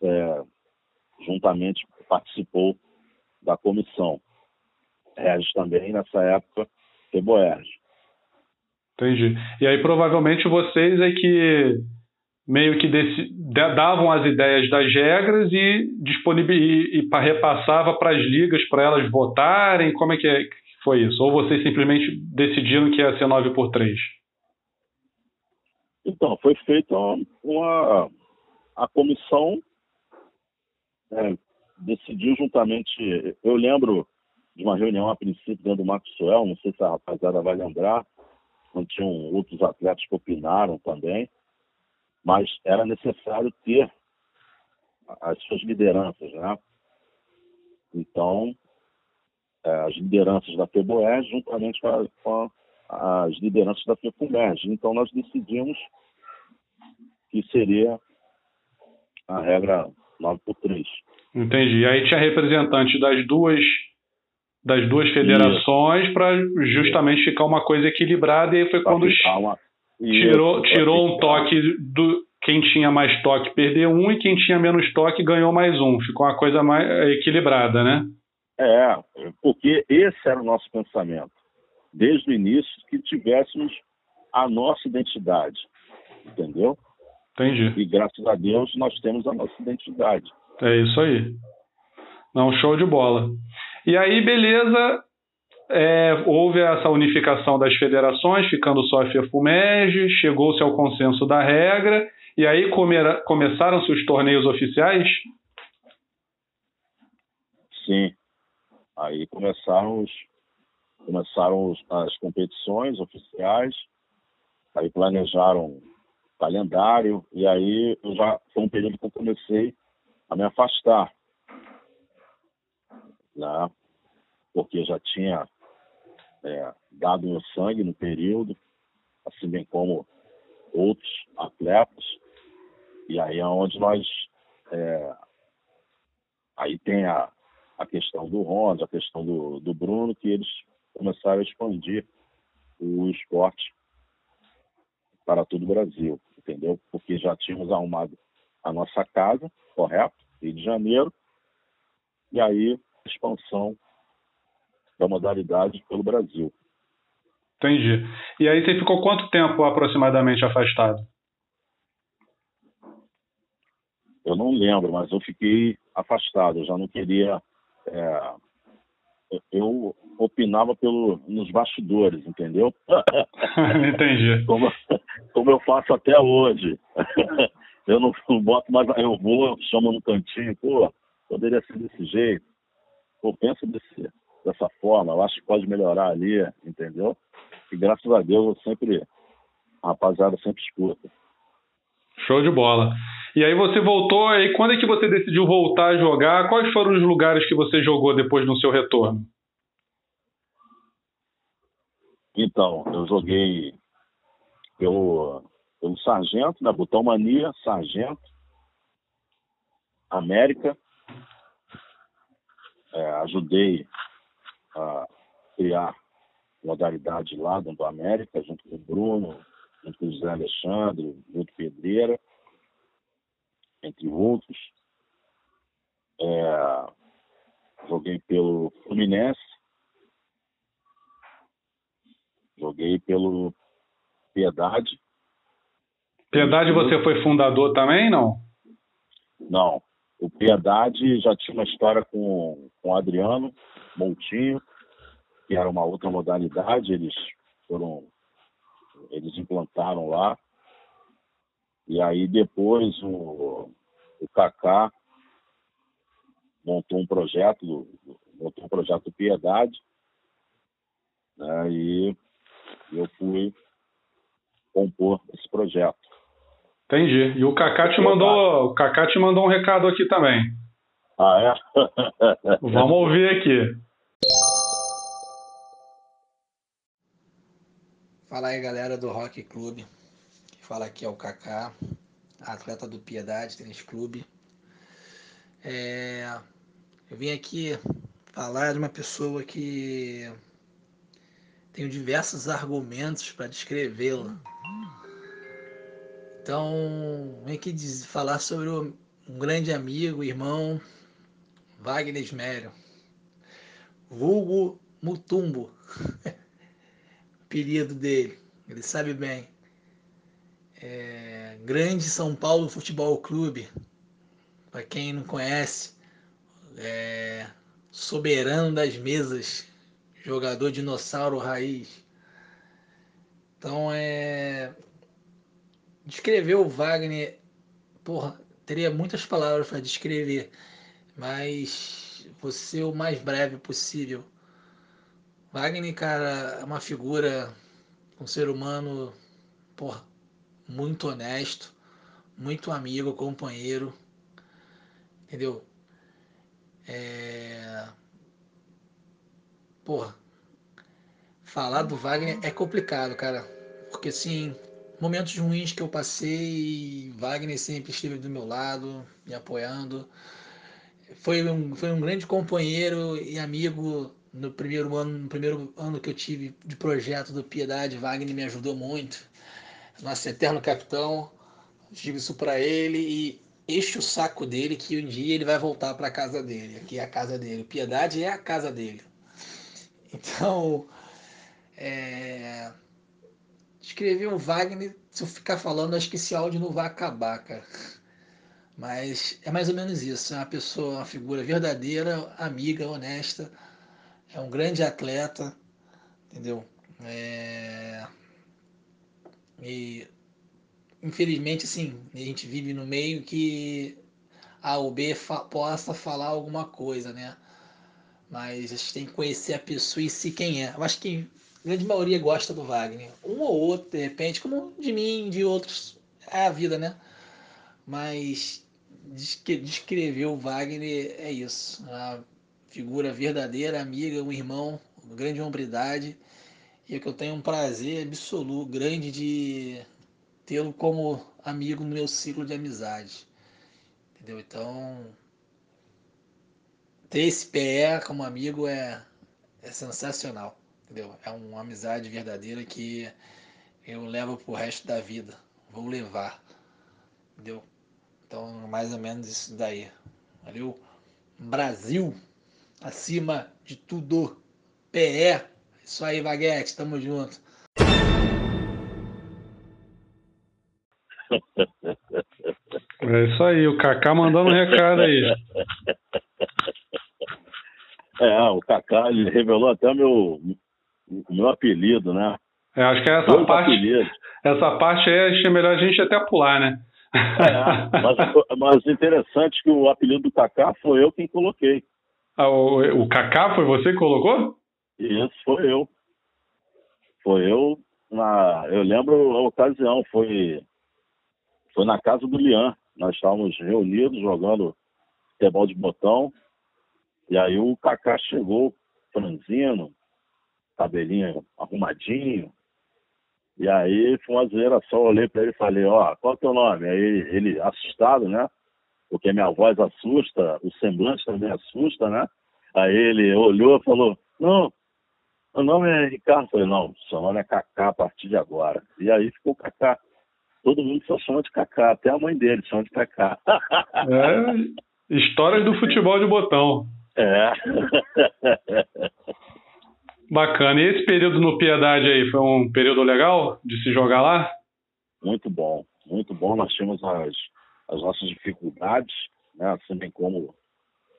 é, juntamente, participou da comissão. Regis também, nessa época, foi Boerge. Entendi. E aí, provavelmente, vocês é que meio que desse, davam as ideias das regras e, e, e repassava para as ligas para elas votarem? Como é que, é foi isso? Ou vocês simplesmente decidiram que ia ser 9 por 3? Então, foi feita uma, a comissão é, decidiu juntamente. Eu lembro de uma reunião a princípio dentro do Maxwell, não sei se a rapaziada vai lembrar, quando tinham outros atletas que opinaram também, mas era necessário ter as suas lideranças, né? Então, é, as lideranças da FEBOE juntamente com, com as lideranças da FECUMERG. Então, nós decidimos que seria a regra 9 por 3. Entendi. E aí tinha representantes das duas das duas federações para justamente ficar uma coisa equilibrada e aí foi pra quando uma... tirou tirou um toque do quem tinha mais toque perdeu um e quem tinha menos toque ganhou mais um. Ficou uma coisa mais equilibrada, né? É, porque esse era o nosso pensamento. Desde o início, que tivéssemos a nossa identidade. Entendeu? Entendi. E graças a Deus nós temos a nossa identidade. É isso aí. Não, show de bola. E aí, beleza, é, houve essa unificação das federações, ficando só a FEFUMEG, chegou-se ao consenso da regra, e aí começaram-se os torneios oficiais? Sim. Aí começaram, os, começaram os, as competições oficiais, aí planejaram calendário, e aí já foi um período que eu comecei a me afastar, né? porque já tinha é, dado meu sangue no período, assim bem como outros atletas, e aí é onde nós. É, aí tem a, a questão do Ronda, a questão do, do Bruno, que eles começaram a expandir o esporte para todo o Brasil, entendeu? Porque já tínhamos arrumado a nossa casa, correto? Rio de Janeiro, e aí expansão da modalidade pelo Brasil. Entendi. E aí você ficou quanto tempo aproximadamente afastado? Eu não lembro, mas eu fiquei afastado. Eu já não queria. É, eu opinava pelo, nos bastidores, entendeu? *laughs* Entendi. Como, como eu faço até hoje. eu não, não, boto mais. Eu vou, chamo no cantinho, pô, poderia ser desse jeito. Pô, pensa desse, dessa forma, eu acho que pode melhorar ali, entendeu? E graças a Deus eu sempre. A rapaziada sempre escuta. Show de bola. E aí você voltou, e quando é que você decidiu voltar a jogar? Quais foram os lugares que você jogou depois no seu retorno? Então, eu joguei pelo, pelo Sargento, na né? Botão Mania, Sargento, América. É, ajudei a criar modalidade lá dentro do América, junto com o Bruno, junto com o José Alexandre, junto com Pedreira entre outros. É, joguei pelo Fluminense, joguei pelo Piedade. Piedade você foi fundador também, não? Não. O Piedade já tinha uma história com, com o Adriano Montinho, que era uma outra modalidade, eles foram eles implantaram lá e aí depois o, o Kaká montou um projeto, montou um projeto Piedade, né, e eu fui compor esse projeto. Entendi. E o Kaká te mandou, o Kaká te mandou um recado aqui também. Ah, é? *laughs* *laughs* Vamos ouvir aqui. Fala aí, galera do Rock Clube fala aqui é o Kaká, atleta do Piedade Tênis Clube. É, eu vim aqui falar de uma pessoa que tenho diversos argumentos para descrevê-la. Então, vim aqui falar sobre um grande amigo, irmão, Wagner Esmério, vulgo Mutumbo, *laughs* apelido dele, ele sabe bem é, Grande São Paulo Futebol Clube, para quem não conhece, é, soberano das mesas, jogador dinossauro raiz. Então é. Descrever o Wagner, porra, teria muitas palavras para descrever, mas vou ser o mais breve possível. Wagner, cara, é uma figura um ser humano, porra, muito honesto, muito amigo, companheiro, entendeu? É... Porra, falar do Wagner é complicado, cara, porque assim, momentos ruins que eu passei, Wagner sempre esteve do meu lado, me apoiando. Foi um, foi um grande companheiro e amigo no primeiro ano, no primeiro ano que eu tive de projeto do Piedade, Wagner me ajudou muito. Nosso eterno capitão, digo isso para ele e enche o saco dele que um dia ele vai voltar para a casa dele. Aqui é a casa dele. Piedade é a casa dele. Então, é, escrever um Wagner, se eu ficar falando, acho que esse áudio não vai acabar, cara. Mas é mais ou menos isso. É uma pessoa, uma figura verdadeira, amiga, honesta. É um grande atleta, entendeu? É... E infelizmente, assim, a gente vive no meio que A ou B fa possa falar alguma coisa, né? Mas a gente tem que conhecer a pessoa e se quem é. Eu acho que grande maioria gosta do Wagner. Um ou outro, de repente, como de mim, de outros. É a vida, né? Mas descrever o Wagner é isso. Uma figura verdadeira, amiga, um irmão, uma grande hombridade. E é que eu tenho um prazer absoluto, grande de tê-lo como amigo no meu ciclo de amizade. Entendeu? Então, ter esse PE como amigo é, é sensacional entendeu? É uma amizade verdadeira que eu levo pro resto da vida, vou levar, entendeu? Então, mais ou menos isso daí, valeu? Brasil, acima de tudo, PE, isso aí, Vaguete, tamo junto. É isso aí, o Kaká mandando um recado aí. É, o Kaká ele revelou até meu, o meu apelido, né? É, acho que é essa parte. Essa parte aí acho é melhor a gente até pular, né? É, mas, mas interessante que o apelido do Kaká foi eu quem coloquei. Ah, o, o Kaká foi você que colocou? Isso, foi eu. Foi eu na. Eu lembro a ocasião, foi, foi na casa do Lian. Nós estávamos reunidos jogando futebol de botão. E aí o Kaká chegou, franzino, cabelinho arrumadinho. E aí foi uma zoeira só, olhei para ele e falei, ó, oh, qual é o teu nome? Aí ele, assustado, né? Porque minha voz assusta, o semblante também assusta, né? Aí ele olhou e falou, não, o nome é Ricardo. Eu falei, não, seu nome é Cacá a partir de agora. E aí ficou Cacá. Todo mundo só chama de Cacá, até a mãe dele chama de Cacá. É, histórias do futebol de botão. É. *laughs* Bacana. E esse período no Piedade aí, foi um período legal de se jogar lá? Muito bom, muito bom. Nós tínhamos as, as nossas dificuldades, né? assim bem como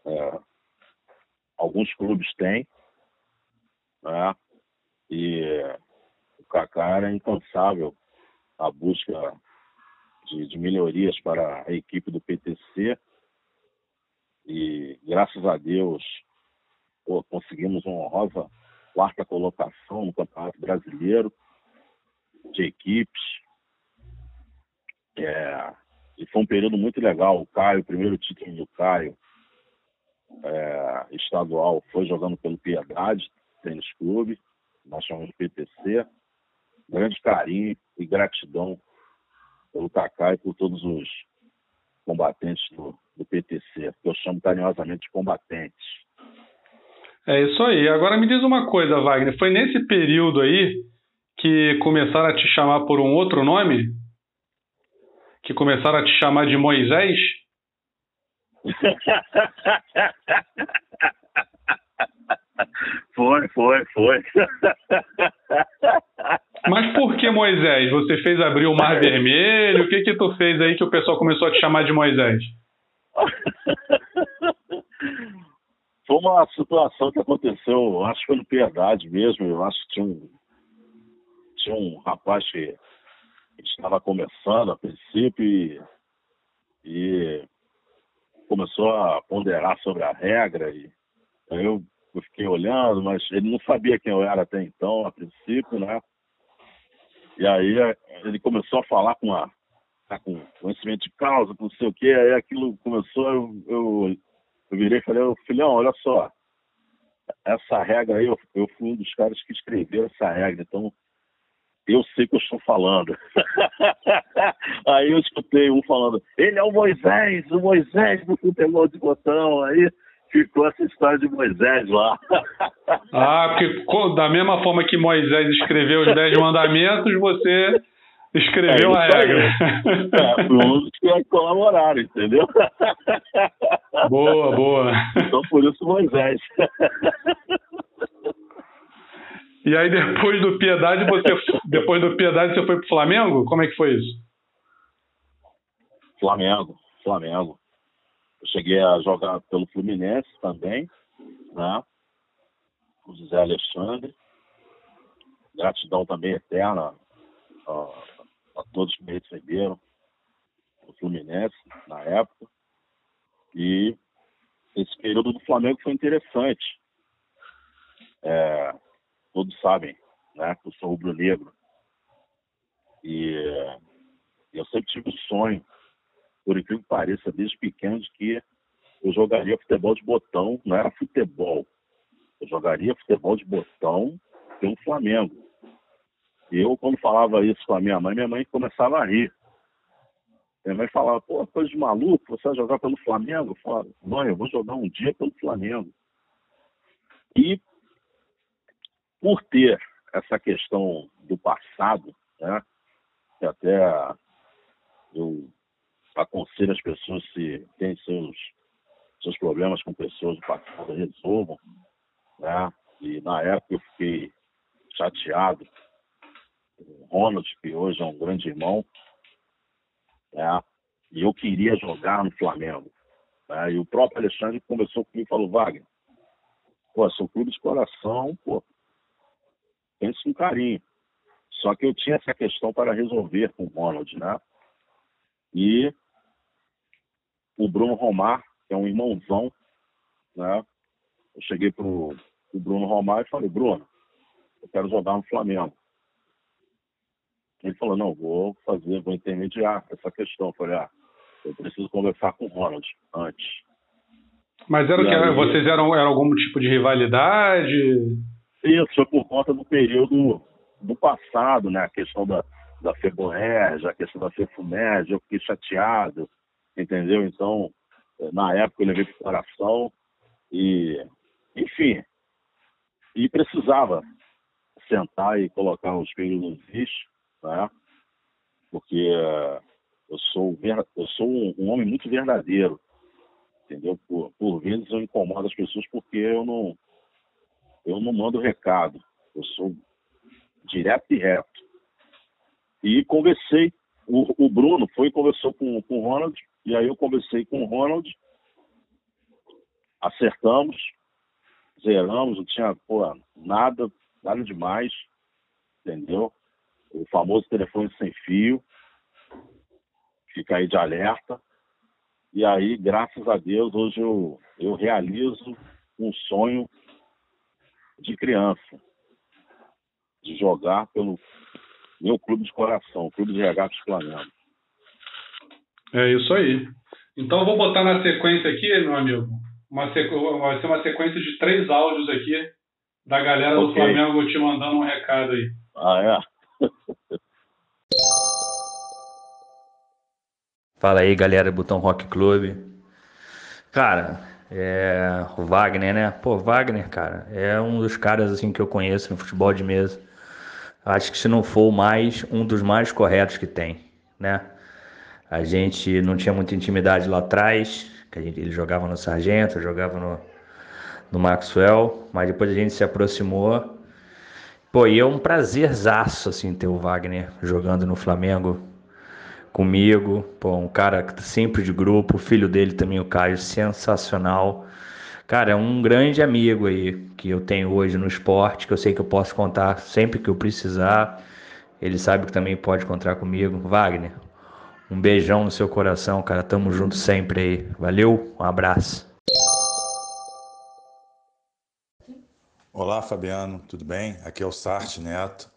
é, alguns clubes têm. Né? E o Kaká era incansável a busca de, de melhorias para a equipe do PTC. E graças a Deus pô, conseguimos uma honrosa quarta colocação no Campeonato Brasileiro de equipes. É, e foi um período muito legal. O Caio, o primeiro título do Caio é, estadual, foi jogando pelo Piedade Tênis Clube, nós chamamos de PTC. Grande carinho e gratidão pelo Kaká e por todos os combatentes do, do PTC, que eu chamo carinhosamente de combatentes. É isso aí. Agora me diz uma coisa, Wagner. Foi nesse período aí que começaram a te chamar por um outro nome? Que começaram a te chamar de Moisés? *laughs* Foi, foi, foi. *laughs* Mas por que Moisés? Você fez abrir o Mar Vermelho? O que que tu fez aí que o pessoal começou a te chamar de Moisés? *laughs* Foi uma situação que aconteceu, acho que foi no Piedade mesmo. Eu acho que tinha um, tinha um rapaz que estava começando a princípio e, e começou a ponderar sobre a regra. E eu, eu fiquei olhando, mas ele não sabia quem eu era até então, a princípio, né? E aí é, ele começou a falar com a tá com conhecimento de causa, com não sei o quê, aí aquilo começou, eu, eu, eu virei e falei, filhão, olha só, essa regra aí, eu, eu fui um dos caras que escreveu essa regra, então eu sei o que eu estou falando. *laughs* aí eu escutei um falando, ele é o Moisés, o Moisés do futebol de botão, aí ficou essa história de Moisés lá. ah, porque da mesma forma que Moisés escreveu os Dez Mandamentos, você escreveu é, a regra. É, uns que colaboraram, entendeu? Boa, boa. Então por isso Moisés. E aí depois do Piedade você depois do Piedade você foi pro Flamengo? Como é que foi isso? Flamengo, Flamengo. Eu cheguei a jogar pelo Fluminense também, né? O José Alexandre. Gratidão também eterna a, a todos que me receberam no Fluminense na época. E esse período do Flamengo foi interessante. É, todos sabem né, que eu sou rubro-negro. E eu sempre tive o sonho por incrível que pareça, desde pequeno, de que eu jogaria futebol de botão, não era futebol. Eu jogaria futebol de botão pelo Flamengo. Eu, quando falava isso com a minha mãe, minha mãe começava a rir. Minha mãe falava, pô, coisa de maluco, você vai jogar pelo Flamengo? Eu falava, mãe, eu vou jogar um dia pelo Flamengo. E por ter essa questão do passado, né, que até eu aconselho as pessoas se têm seus, seus problemas com pessoas do passado, resolvam. Né? E na época eu fiquei chateado. O Ronald, que hoje é um grande irmão, né? e eu queria jogar no Flamengo. Né? E o próprio Alexandre conversou comigo e falou, Wagner, pô, seu clube de coração, pô, pense com carinho. Só que eu tinha essa questão para resolver com o Ronald, né? E o Bruno Romar, que é um irmãozão, né? Eu cheguei pro, pro Bruno Romar e falei, Bruno, eu quero jogar no Flamengo. Ele falou, não, vou fazer, vou intermediar essa questão. Eu falei, ah, eu preciso conversar com o Ronald antes. Mas era o que? Aí, vocês eram, eram algum tipo de rivalidade? Isso, foi por conta do período do passado, né? A questão da, da Feboerge, a questão da Fefumerge, eu fiquei chateado entendeu? Então, na época eu levei para o coração e, enfim, e precisava sentar e colocar os filhos nos eixos, né? Porque uh, eu sou, eu sou um, homem muito verdadeiro, entendeu? Por, por vezes eu incomodo as pessoas porque eu não, eu não mando recado, eu sou direto e reto. E conversei, o, o Bruno foi e conversou com, com o Ronald, e aí eu conversei com o Ronald, acertamos, zeramos, não tinha pô, nada, nada demais, entendeu? O famoso telefone sem fio, fica aí de alerta. E aí, graças a Deus, hoje eu, eu realizo um sonho de criança, de jogar pelo meu clube de coração, o Clube de Regatas Flamengo. É isso aí. Então eu vou botar na sequência aqui, meu amigo, uma sequ... vai ser uma sequência de três áudios aqui da galera okay. do Flamengo te mandando um recado aí. Ah, é? Fala aí, galera do Botão Rock Club. Cara, é o Wagner, né? Pô, Wagner, cara, é um dos caras assim que eu conheço no futebol de mesa. Acho que se não for mais, um dos mais corretos que tem, né? A gente não tinha muita intimidade lá atrás, que gente, ele jogava no Sargento, jogava no, no Maxwell, mas depois a gente se aproximou. Pô, e é um prazerzaço, assim, ter o Wagner jogando no Flamengo comigo. Pô, um cara sempre de grupo, o filho dele também, o Caio, sensacional. Cara, é um grande amigo aí que eu tenho hoje no esporte, que eu sei que eu posso contar sempre que eu precisar. Ele sabe que também pode contar comigo. Wagner, um beijão no seu coração, cara. Tamo junto sempre aí. Valeu, um abraço. Olá, Fabiano, tudo bem? Aqui é o Sarte Neto.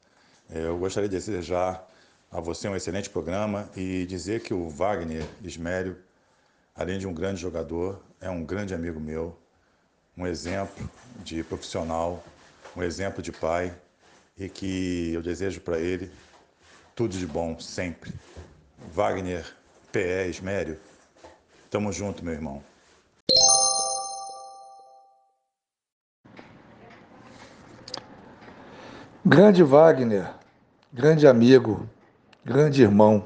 É, eu gostaria de desejar a você um excelente programa e dizer que o Wagner Ismério, além de um grande jogador, é um grande amigo meu, um exemplo de profissional, um exemplo de pai e que eu desejo para ele tudo de bom sempre. Wagner PE Ismério, tamo junto, meu irmão. Grande Wagner, grande amigo, grande irmão,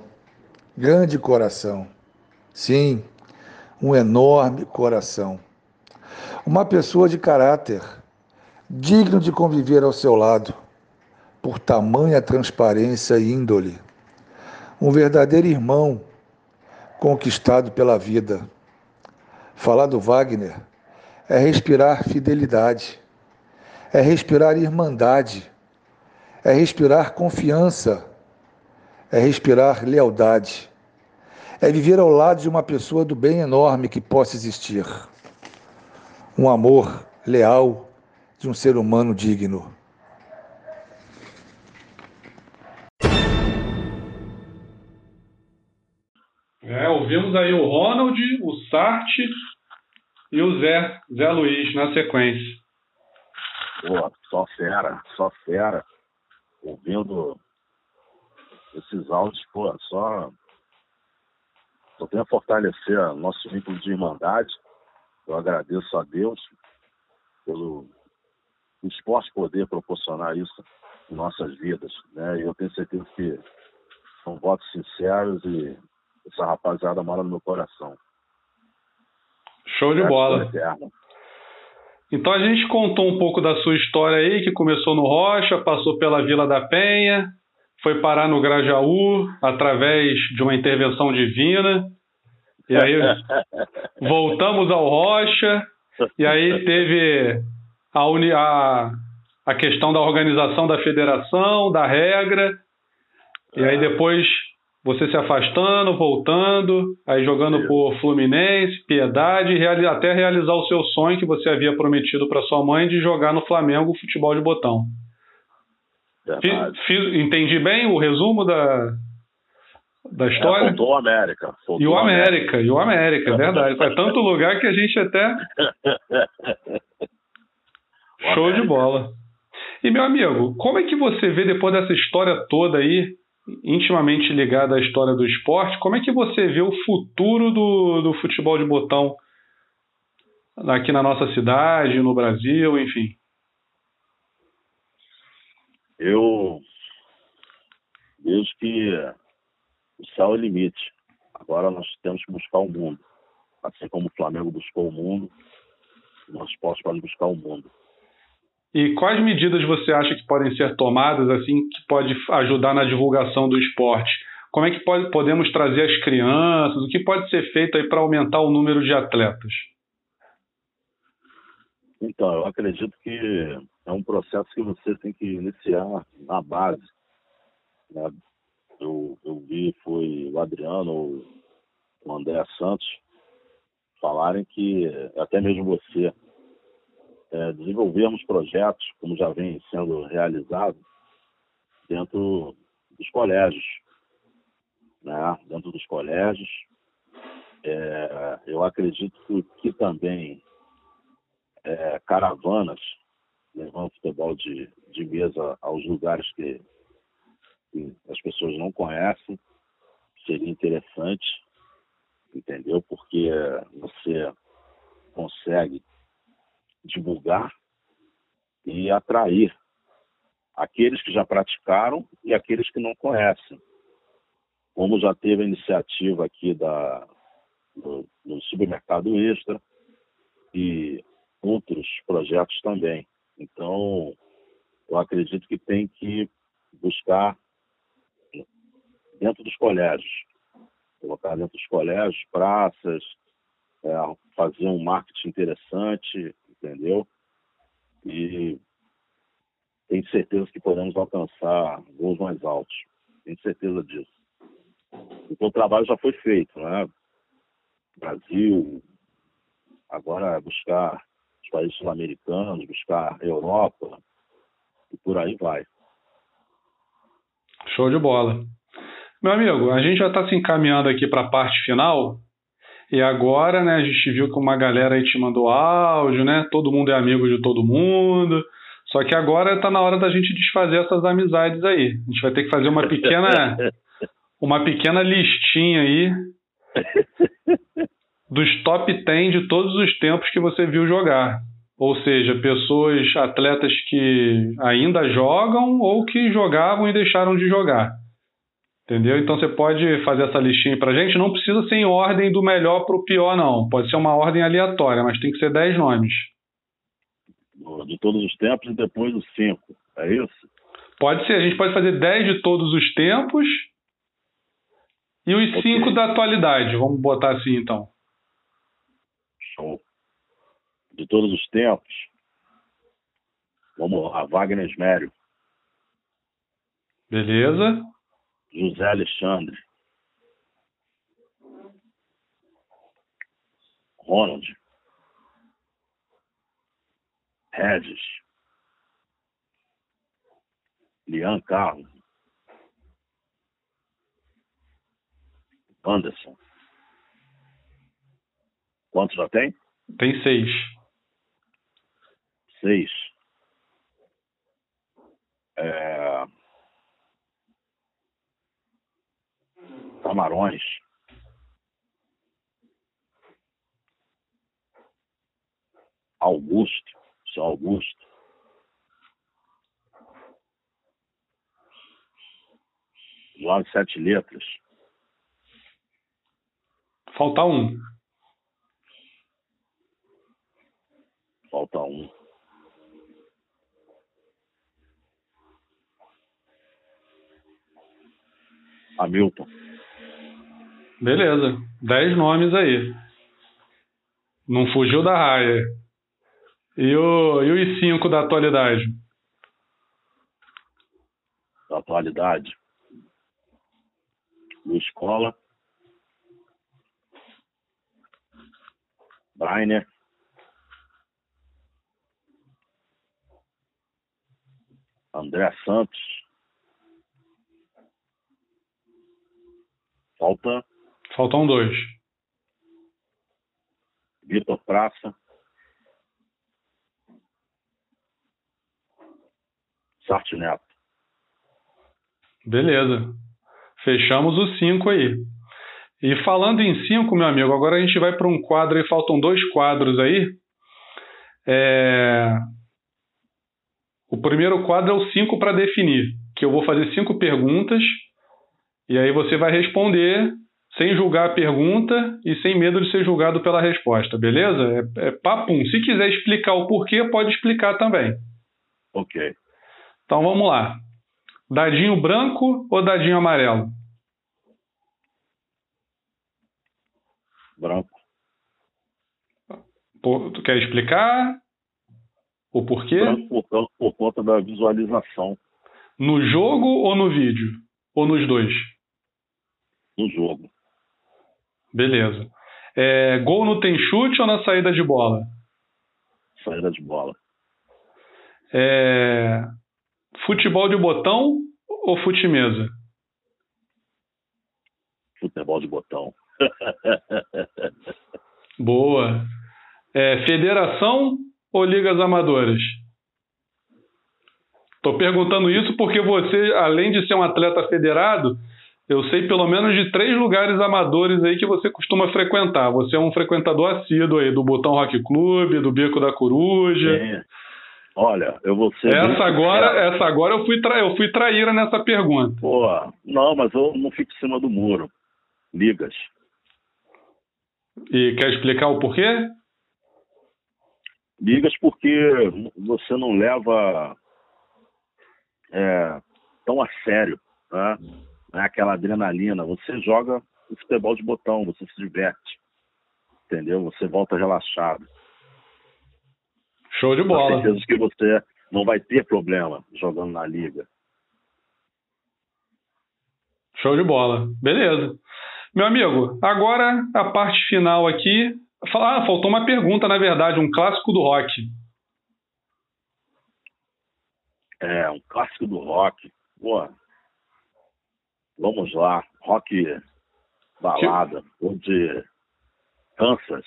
grande coração. Sim, um enorme coração. Uma pessoa de caráter, digno de conviver ao seu lado, por tamanha transparência e índole. Um verdadeiro irmão, conquistado pela vida. Falar do Wagner é respirar fidelidade, é respirar irmandade é respirar confiança, é respirar lealdade, é viver ao lado de uma pessoa do bem enorme que possa existir. Um amor leal de um ser humano digno. É, ouvimos aí o Ronald, o Sartre e o Zé, Zé Luiz na sequência. Pô, só fera, só fera ouvindo esses áudios, pô, só, só tem a fortalecer nosso vínculo de irmandade. Eu agradeço a Deus pelo esporte poder proporcionar isso em nossas vidas, né? E eu tenho certeza que são votos sinceros e essa rapaziada mora no meu coração. Show de bola. Então a gente contou um pouco da sua história aí, que começou no Rocha, passou pela Vila da Penha, foi parar no Grajaú através de uma intervenção divina. E aí *laughs* voltamos ao Rocha, e aí teve a, uni, a, a questão da organização da federação, da regra, e aí depois você se afastando, voltando, aí jogando por Fluminense, Piedade, até realizar o seu sonho que você havia prometido para sua mãe de jogar no Flamengo futebol de botão. Fiz, fiz, entendi bem o resumo da, da história? É, o América. e o América, América, e o América, é verdade. *laughs* Faz tanto lugar que a gente até. *laughs* Show de bola. E meu amigo, como é que você vê depois dessa história toda aí? intimamente ligada à história do esporte, como é que você vê o futuro do, do futebol de botão aqui na nossa cidade, no Brasil, enfim? Eu vejo que o céu é o limite. Agora nós temos que buscar o mundo. Assim como o Flamengo buscou o mundo, nós esporte pode buscar o mundo. E quais medidas você acha que podem ser tomadas assim que pode ajudar na divulgação do esporte? Como é que pode, podemos trazer as crianças? O que pode ser feito aí para aumentar o número de atletas? Então, eu acredito que é um processo que você tem que iniciar na base. Né? Eu, eu vi, foi o Adriano, o André Santos, falarem que até mesmo você é, desenvolvermos projetos, como já vem sendo realizado, dentro dos colégios. Né? Dentro dos colégios. É, eu acredito que também é, caravanas levando futebol de, de mesa aos lugares que, que as pessoas não conhecem seria interessante, entendeu? Porque você consegue divulgar e atrair aqueles que já praticaram e aqueles que não conhecem. Como já teve a iniciativa aqui da, do, do supermercado extra e outros projetos também. Então, eu acredito que tem que buscar dentro dos colégios, colocar dentro dos colégios, praças, é, fazer um marketing interessante, entendeu? E tenho certeza que podemos alcançar voos mais altos. Tenho certeza disso. Então o trabalho já foi feito, né? Brasil, agora é buscar países sul-americanos, buscar Europa e por aí vai. Show de bola. Meu amigo, a gente já está se encaminhando aqui para a parte final. E agora, né, a gente viu que uma galera aí te mandou áudio, né? Todo mundo é amigo de todo mundo. Só que agora está na hora da gente desfazer essas amizades aí. A gente vai ter que fazer uma pequena *laughs* uma pequena listinha aí *laughs* dos top 10 de todos os tempos que você viu jogar. Ou seja, pessoas, atletas que ainda jogam ou que jogavam e deixaram de jogar. Entendeu? Então você pode fazer essa listinha pra gente. Não precisa ser em ordem do melhor pro pior, não. Pode ser uma ordem aleatória, mas tem que ser 10 nomes. De todos os tempos e depois os 5. É isso? Pode ser. A gente pode fazer 10 de todos os tempos e os 5 okay. da atualidade. Vamos botar assim então. Show. De todos os tempos. Vamos lá, Wagner Esmério. Beleza. José Alexandre. Ronald. Regis. Lian Carlos. Anderson. Quantos já tem? Tem seis. Seis. É... Camarões. Augusto, São Augusto. João de Sete Letras. Falta um. Falta um. Hamilton. Beleza. Dez nomes aí. Não fugiu da raia. E, o, e os cinco da atualidade? Da atualidade. No escola. Brainer. André Santos. Falta. Faltam dois. Vitor Praça. Sarte Neto. Beleza. Fechamos os cinco aí. E falando em cinco, meu amigo, agora a gente vai para um quadro aí, faltam dois quadros aí. É... O primeiro quadro é o cinco para definir, que eu vou fazer cinco perguntas e aí você vai responder sem julgar a pergunta e sem medo de ser julgado pela resposta, beleza? É, é papum. Se quiser explicar o porquê, pode explicar também. Ok. Então vamos lá. Dadinho branco ou dadinho amarelo? Branco. Por, tu quer explicar o porquê? Branco por, por conta da visualização. No jogo ou no vídeo? Ou nos dois? No jogo. Beleza. É, gol no tem chute ou na saída de bola? Saída de bola. É, futebol de botão ou fute-mesa? Futebol de botão. *laughs* Boa. É, federação ou ligas amadoras? Estou perguntando isso porque você, além de ser um atleta federado, eu sei pelo menos de três lugares amadores aí que você costuma frequentar. Você é um frequentador assíduo aí do Botão Rock Club, do Beco da Coruja. É. Olha, eu vou ser. Essa agora, essa agora eu fui, tra... eu fui traíra nessa pergunta. Pô, não, mas eu não fico em cima do muro. Ligas. E quer explicar o porquê? Ligas porque você não leva é, tão a sério, né? Não é aquela adrenalina. Você joga o futebol de botão, você se diverte, entendeu? Você volta relaxado. Show de bola. Com certeza que você não vai ter problema jogando na liga. Show de bola. Beleza. Meu amigo, agora a parte final aqui. Ah, faltou uma pergunta, na verdade, um clássico do rock. É, um clássico do rock. Pô, Vamos lá, rock balada, ou de Kansas.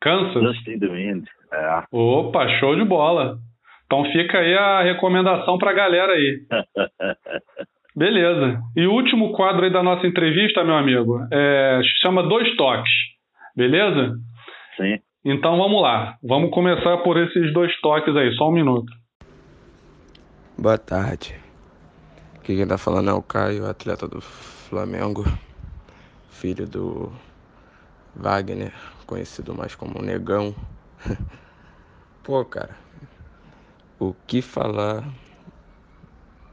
Kansas? Just in the Wind, é. Opa, show de bola. Então fica aí a recomendação pra galera aí. *laughs* Beleza. E o último quadro aí da nossa entrevista, meu amigo, é, chama Dois Toques. Beleza? Sim. Então vamos lá. Vamos começar por esses dois toques aí, só um minuto. Boa tarde. Aqui quem tá falando é o Caio, atleta do Flamengo, filho do Wagner, conhecido mais como Negão. *laughs* Pô, cara, o que falar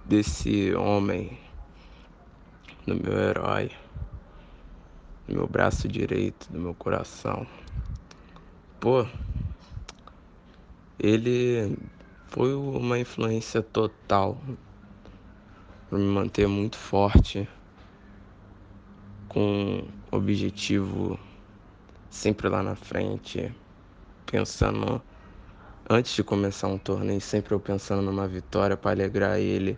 desse homem, do meu herói, meu braço direito, do meu coração? Pô, ele foi uma influência total para me manter muito forte, com objetivo sempre lá na frente, pensando antes de começar um torneio, sempre eu pensando numa vitória para alegrar ele.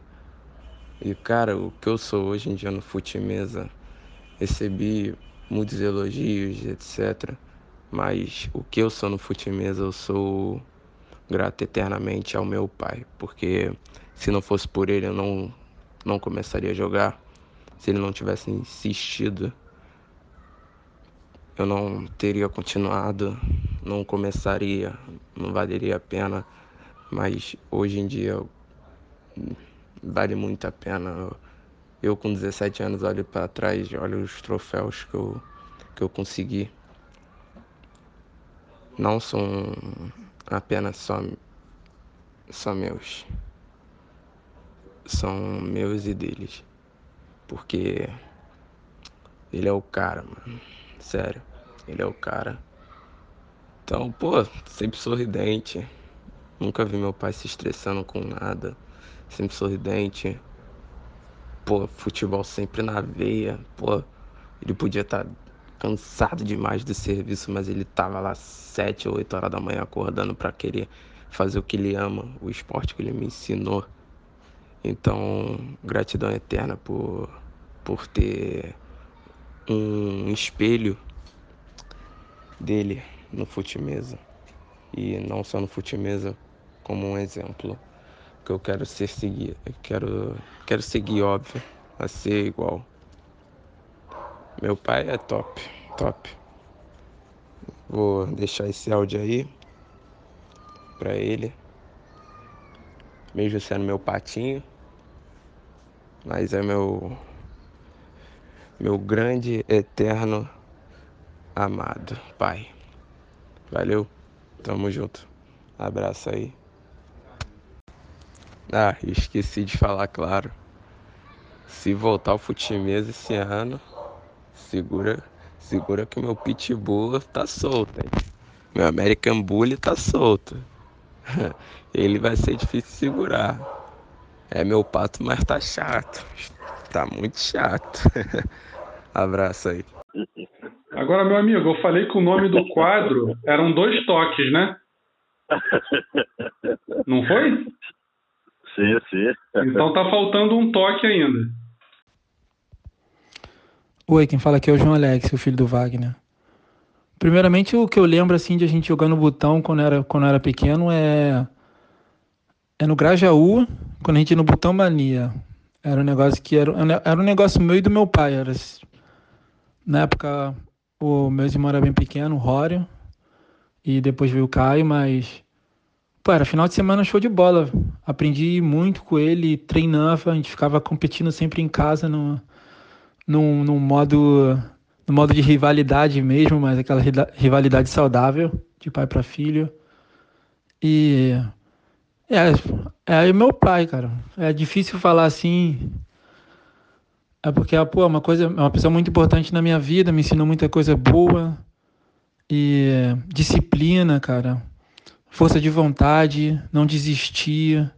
E cara, o que eu sou hoje em dia no fute mesa, recebi muitos elogios, etc. Mas o que eu sou no fute mesa, eu sou grato eternamente ao meu pai, porque se não fosse por ele eu não não começaria a jogar. Se ele não tivesse insistido, eu não teria continuado, não começaria, não valeria a pena. Mas hoje em dia vale muito a pena. Eu, eu com 17 anos olho para trás, olho os troféus que eu, que eu consegui. Não são apenas só, só meus. São meus e deles. Porque ele é o cara, mano. Sério. Ele é o cara. Então, pô, sempre sorridente. Nunca vi meu pai se estressando com nada. Sempre sorridente. Pô, futebol sempre na veia. Pô, ele podia estar tá cansado demais do serviço, mas ele tava lá sete ou oito horas da manhã acordando para querer fazer o que ele ama, o esporte que ele me ensinou. Então, gratidão eterna por, por ter um espelho dele no fute-mesa. E não só no fute-mesa, como um exemplo que eu quero ser seguir. Quero, quero seguir, óbvio, a ser igual. Meu pai é top, top. Vou deixar esse áudio aí pra ele. Mesmo sendo meu patinho. Mas é meu. Meu grande, eterno, amado pai. Valeu, tamo junto. Abraço aí. Ah, esqueci de falar, claro. Se voltar ao futimês esse ano, Segura, segura que o meu pitbull tá solto, hein? Meu American Bully tá solto. *laughs* Ele vai ser difícil de segurar. É meu pato, mas tá chato. Tá muito chato. *laughs* Abraço aí. Agora, meu amigo, eu falei que o nome do quadro eram dois toques, né? *laughs* Não foi? Sim, sim. Então tá faltando um toque ainda. Oi, quem fala aqui é o João Alex, o filho do Wagner. Primeiramente, o que eu lembro assim de a gente jogando botão quando era quando era pequeno é é no Grajaú, quando a gente ia no Botão Mania. Era um negócio que era, era um negócio meu e do meu pai. Era, na época, o meu irmão era bem pequeno, o Rório, e depois veio o Caio, mas. Era final de semana show de bola. Aprendi muito com ele, treinava, a gente ficava competindo sempre em casa no, num, num modo no modo de rivalidade mesmo, mas aquela rivalidade saudável de pai para filho. E é, é meu pai, cara. É difícil falar assim. É porque pô, é uma coisa, é uma pessoa muito importante na minha vida, me ensinou muita coisa boa e disciplina, cara. Força de vontade, não desistir.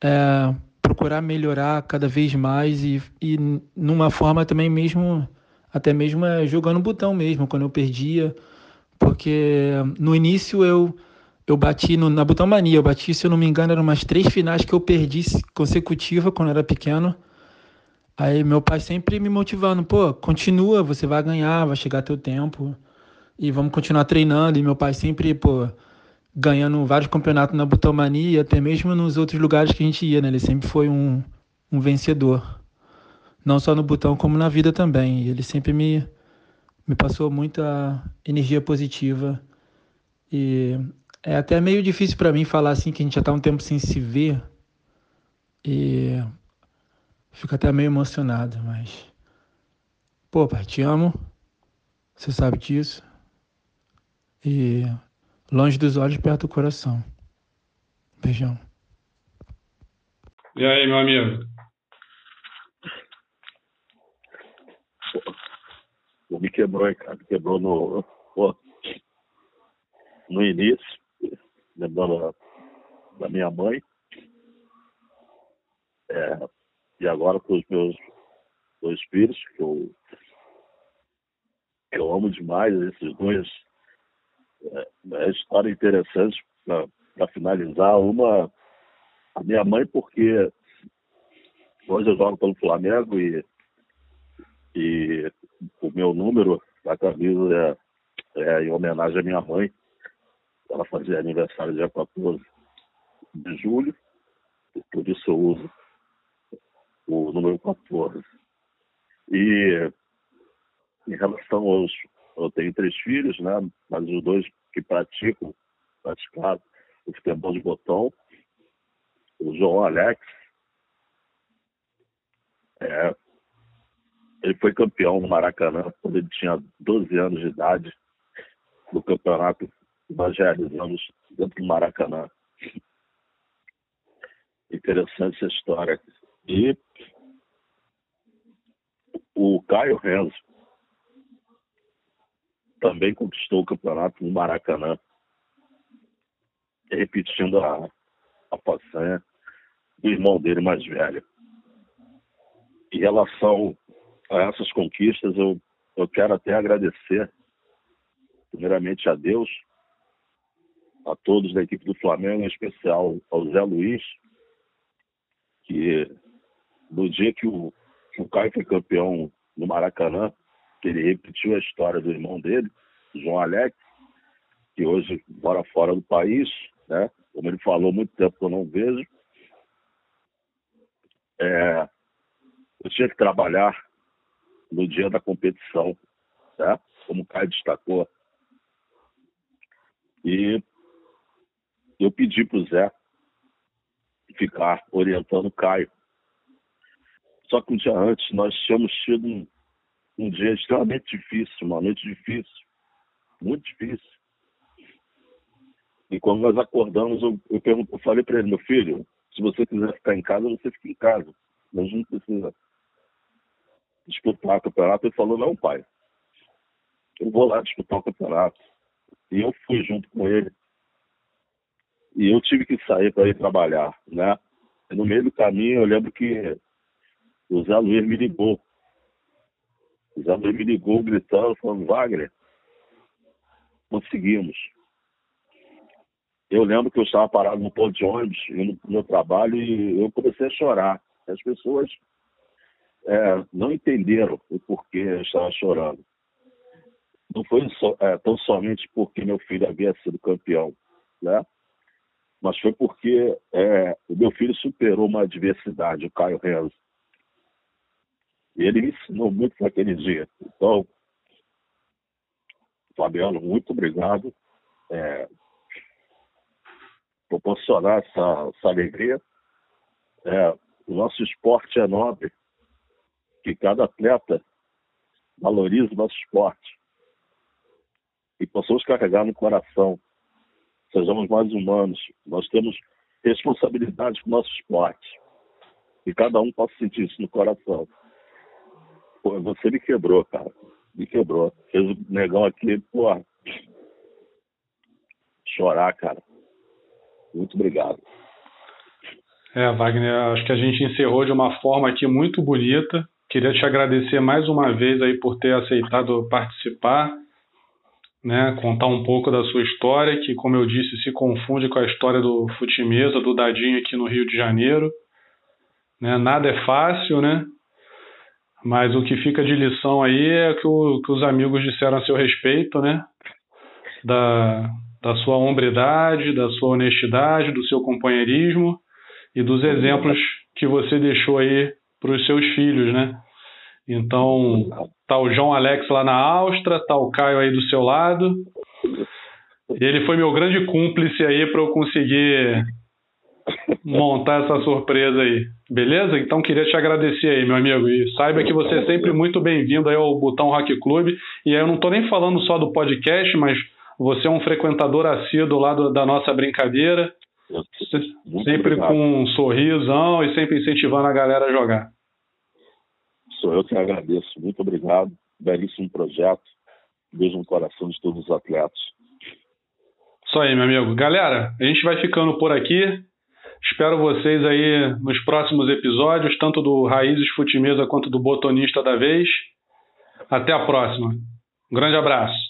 É, procurar melhorar cada vez mais e, e numa forma também mesmo, até mesmo é, jogando botão mesmo, quando eu perdia, porque no início eu eu bati no, na Botão Mania, eu bati, se eu não me engano, eram umas três finais que eu perdi consecutiva quando eu era pequeno. Aí meu pai sempre me motivando, pô, continua, você vai ganhar, vai chegar teu tempo. E vamos continuar treinando. E meu pai sempre, pô, ganhando vários campeonatos na Butomania, até mesmo nos outros lugares que a gente ia, né? Ele sempre foi um, um vencedor. Não só no botão, como na vida também. E ele sempre me, me passou muita energia positiva. E é até meio difícil para mim falar assim que a gente já tá um tempo sem se ver. E fico até meio emocionado, mas. Pô, pai, te amo. Você sabe disso. E longe dos olhos, perto do coração. Beijão. E aí, meu amigo? Pô, me quebrou, cara. Me quebrou no, pô, no início, lembrando da minha mãe. É, e agora com os meus dois filhos, que eu, que eu amo demais, esses dois. É, é história interessante para finalizar. Uma, a minha mãe, porque hoje eu jogo pelo Flamengo e, e o meu número da camisa é, é em homenagem à minha mãe. Ela fazia aniversário dia 14 de julho, por isso eu uso o número 14. E em relação aos. Eu tenho três filhos, né? Mas os dois que praticam, praticaram o futebol de botão, o João Alex, é, ele foi campeão no Maracanã quando ele tinha 12 anos de idade, no campeonato que nós realizamos dentro do Maracanã. Interessante essa história. E o Caio Renzo também conquistou o campeonato no Maracanã, repetindo a, a façanha do irmão dele mais velho. Em relação a essas conquistas, eu, eu quero até agradecer, primeiramente a Deus, a todos da equipe do Flamengo, em especial ao Zé Luiz, que no dia que o, que o Caio foi campeão no Maracanã, que ele repetiu a história do irmão dele, João Alex, que hoje mora fora do país, né? Como ele falou, muito tempo que eu não vejo. É, eu tinha que trabalhar no dia da competição, né? Como o Caio destacou. E eu pedi para o Zé ficar orientando o Caio só que um dia antes nós tínhamos tido um, um dia extremamente difícil, uma noite difícil, muito difícil. E quando nós acordamos, eu, eu, pergunto, eu falei para ele, meu filho, se você quiser ficar em casa, você fica em casa. Mas não precisa disputar o campeonato. Ele falou, não, pai, eu vou lá disputar o campeonato. E eu fui junto com ele. E eu tive que sair para ir trabalhar, né? E no meio do caminho, eu lembro que o Zé Luiz me ligou. Luiz me ligou gritando, falando, Wagner, conseguimos. Eu lembro que eu estava parado no ponto de ônibus, indo para o meu trabalho, e eu comecei a chorar. As pessoas é, não entenderam o porquê eu estava chorando. Não foi só, é, tão somente porque meu filho havia sido campeão, né? mas foi porque é, o meu filho superou uma adversidade, o Caio Renzo. Ele me ensinou muito naquele dia. Então, Fabiano, muito obrigado. É, proporcionar essa, essa alegria. É, o nosso esporte é nobre, que cada atleta valorize o nosso esporte e possamos carregar no coração. Sejamos mais humanos. Nós temos responsabilidade com o nosso esporte. E cada um possa sentir isso no coração. Pô, você me quebrou, cara. Me quebrou. Fez o negão aqui, pô. Chorar, cara. Muito obrigado. É, Wagner, acho que a gente encerrou de uma forma aqui muito bonita. Queria te agradecer mais uma vez aí por ter aceitado participar, né, contar um pouco da sua história, que como eu disse, se confunde com a história do Futimesa, do Dadinho aqui no Rio de Janeiro. Né, nada é fácil, né? Mas o que fica de lição aí é que, o, que os amigos disseram a seu respeito, né? Da, da sua hombridade, da sua honestidade, do seu companheirismo e dos exemplos que você deixou aí para os seus filhos, né? Então, tá o João Alex lá na Áustria, tá o Caio aí do seu lado. Ele foi meu grande cúmplice aí para eu conseguir montar essa surpresa aí. Beleza? Então queria te agradecer aí, meu amigo. E saiba que você é sempre muito bem-vindo aí ao Botão Rock Club. E aí eu não estou nem falando só do podcast, mas você é um frequentador assíduo lá do, da nossa brincadeira. sempre obrigado. com um sorrisão e sempre incentivando a galera a jogar. Sou eu que agradeço. Muito obrigado. Belíssimo projeto. Beijo no coração de todos os atletas. Isso aí, meu amigo. Galera, a gente vai ficando por aqui. Espero vocês aí nos próximos episódios, tanto do Raízes Futimesa quanto do Botonista da Vez. Até a próxima. Um grande abraço.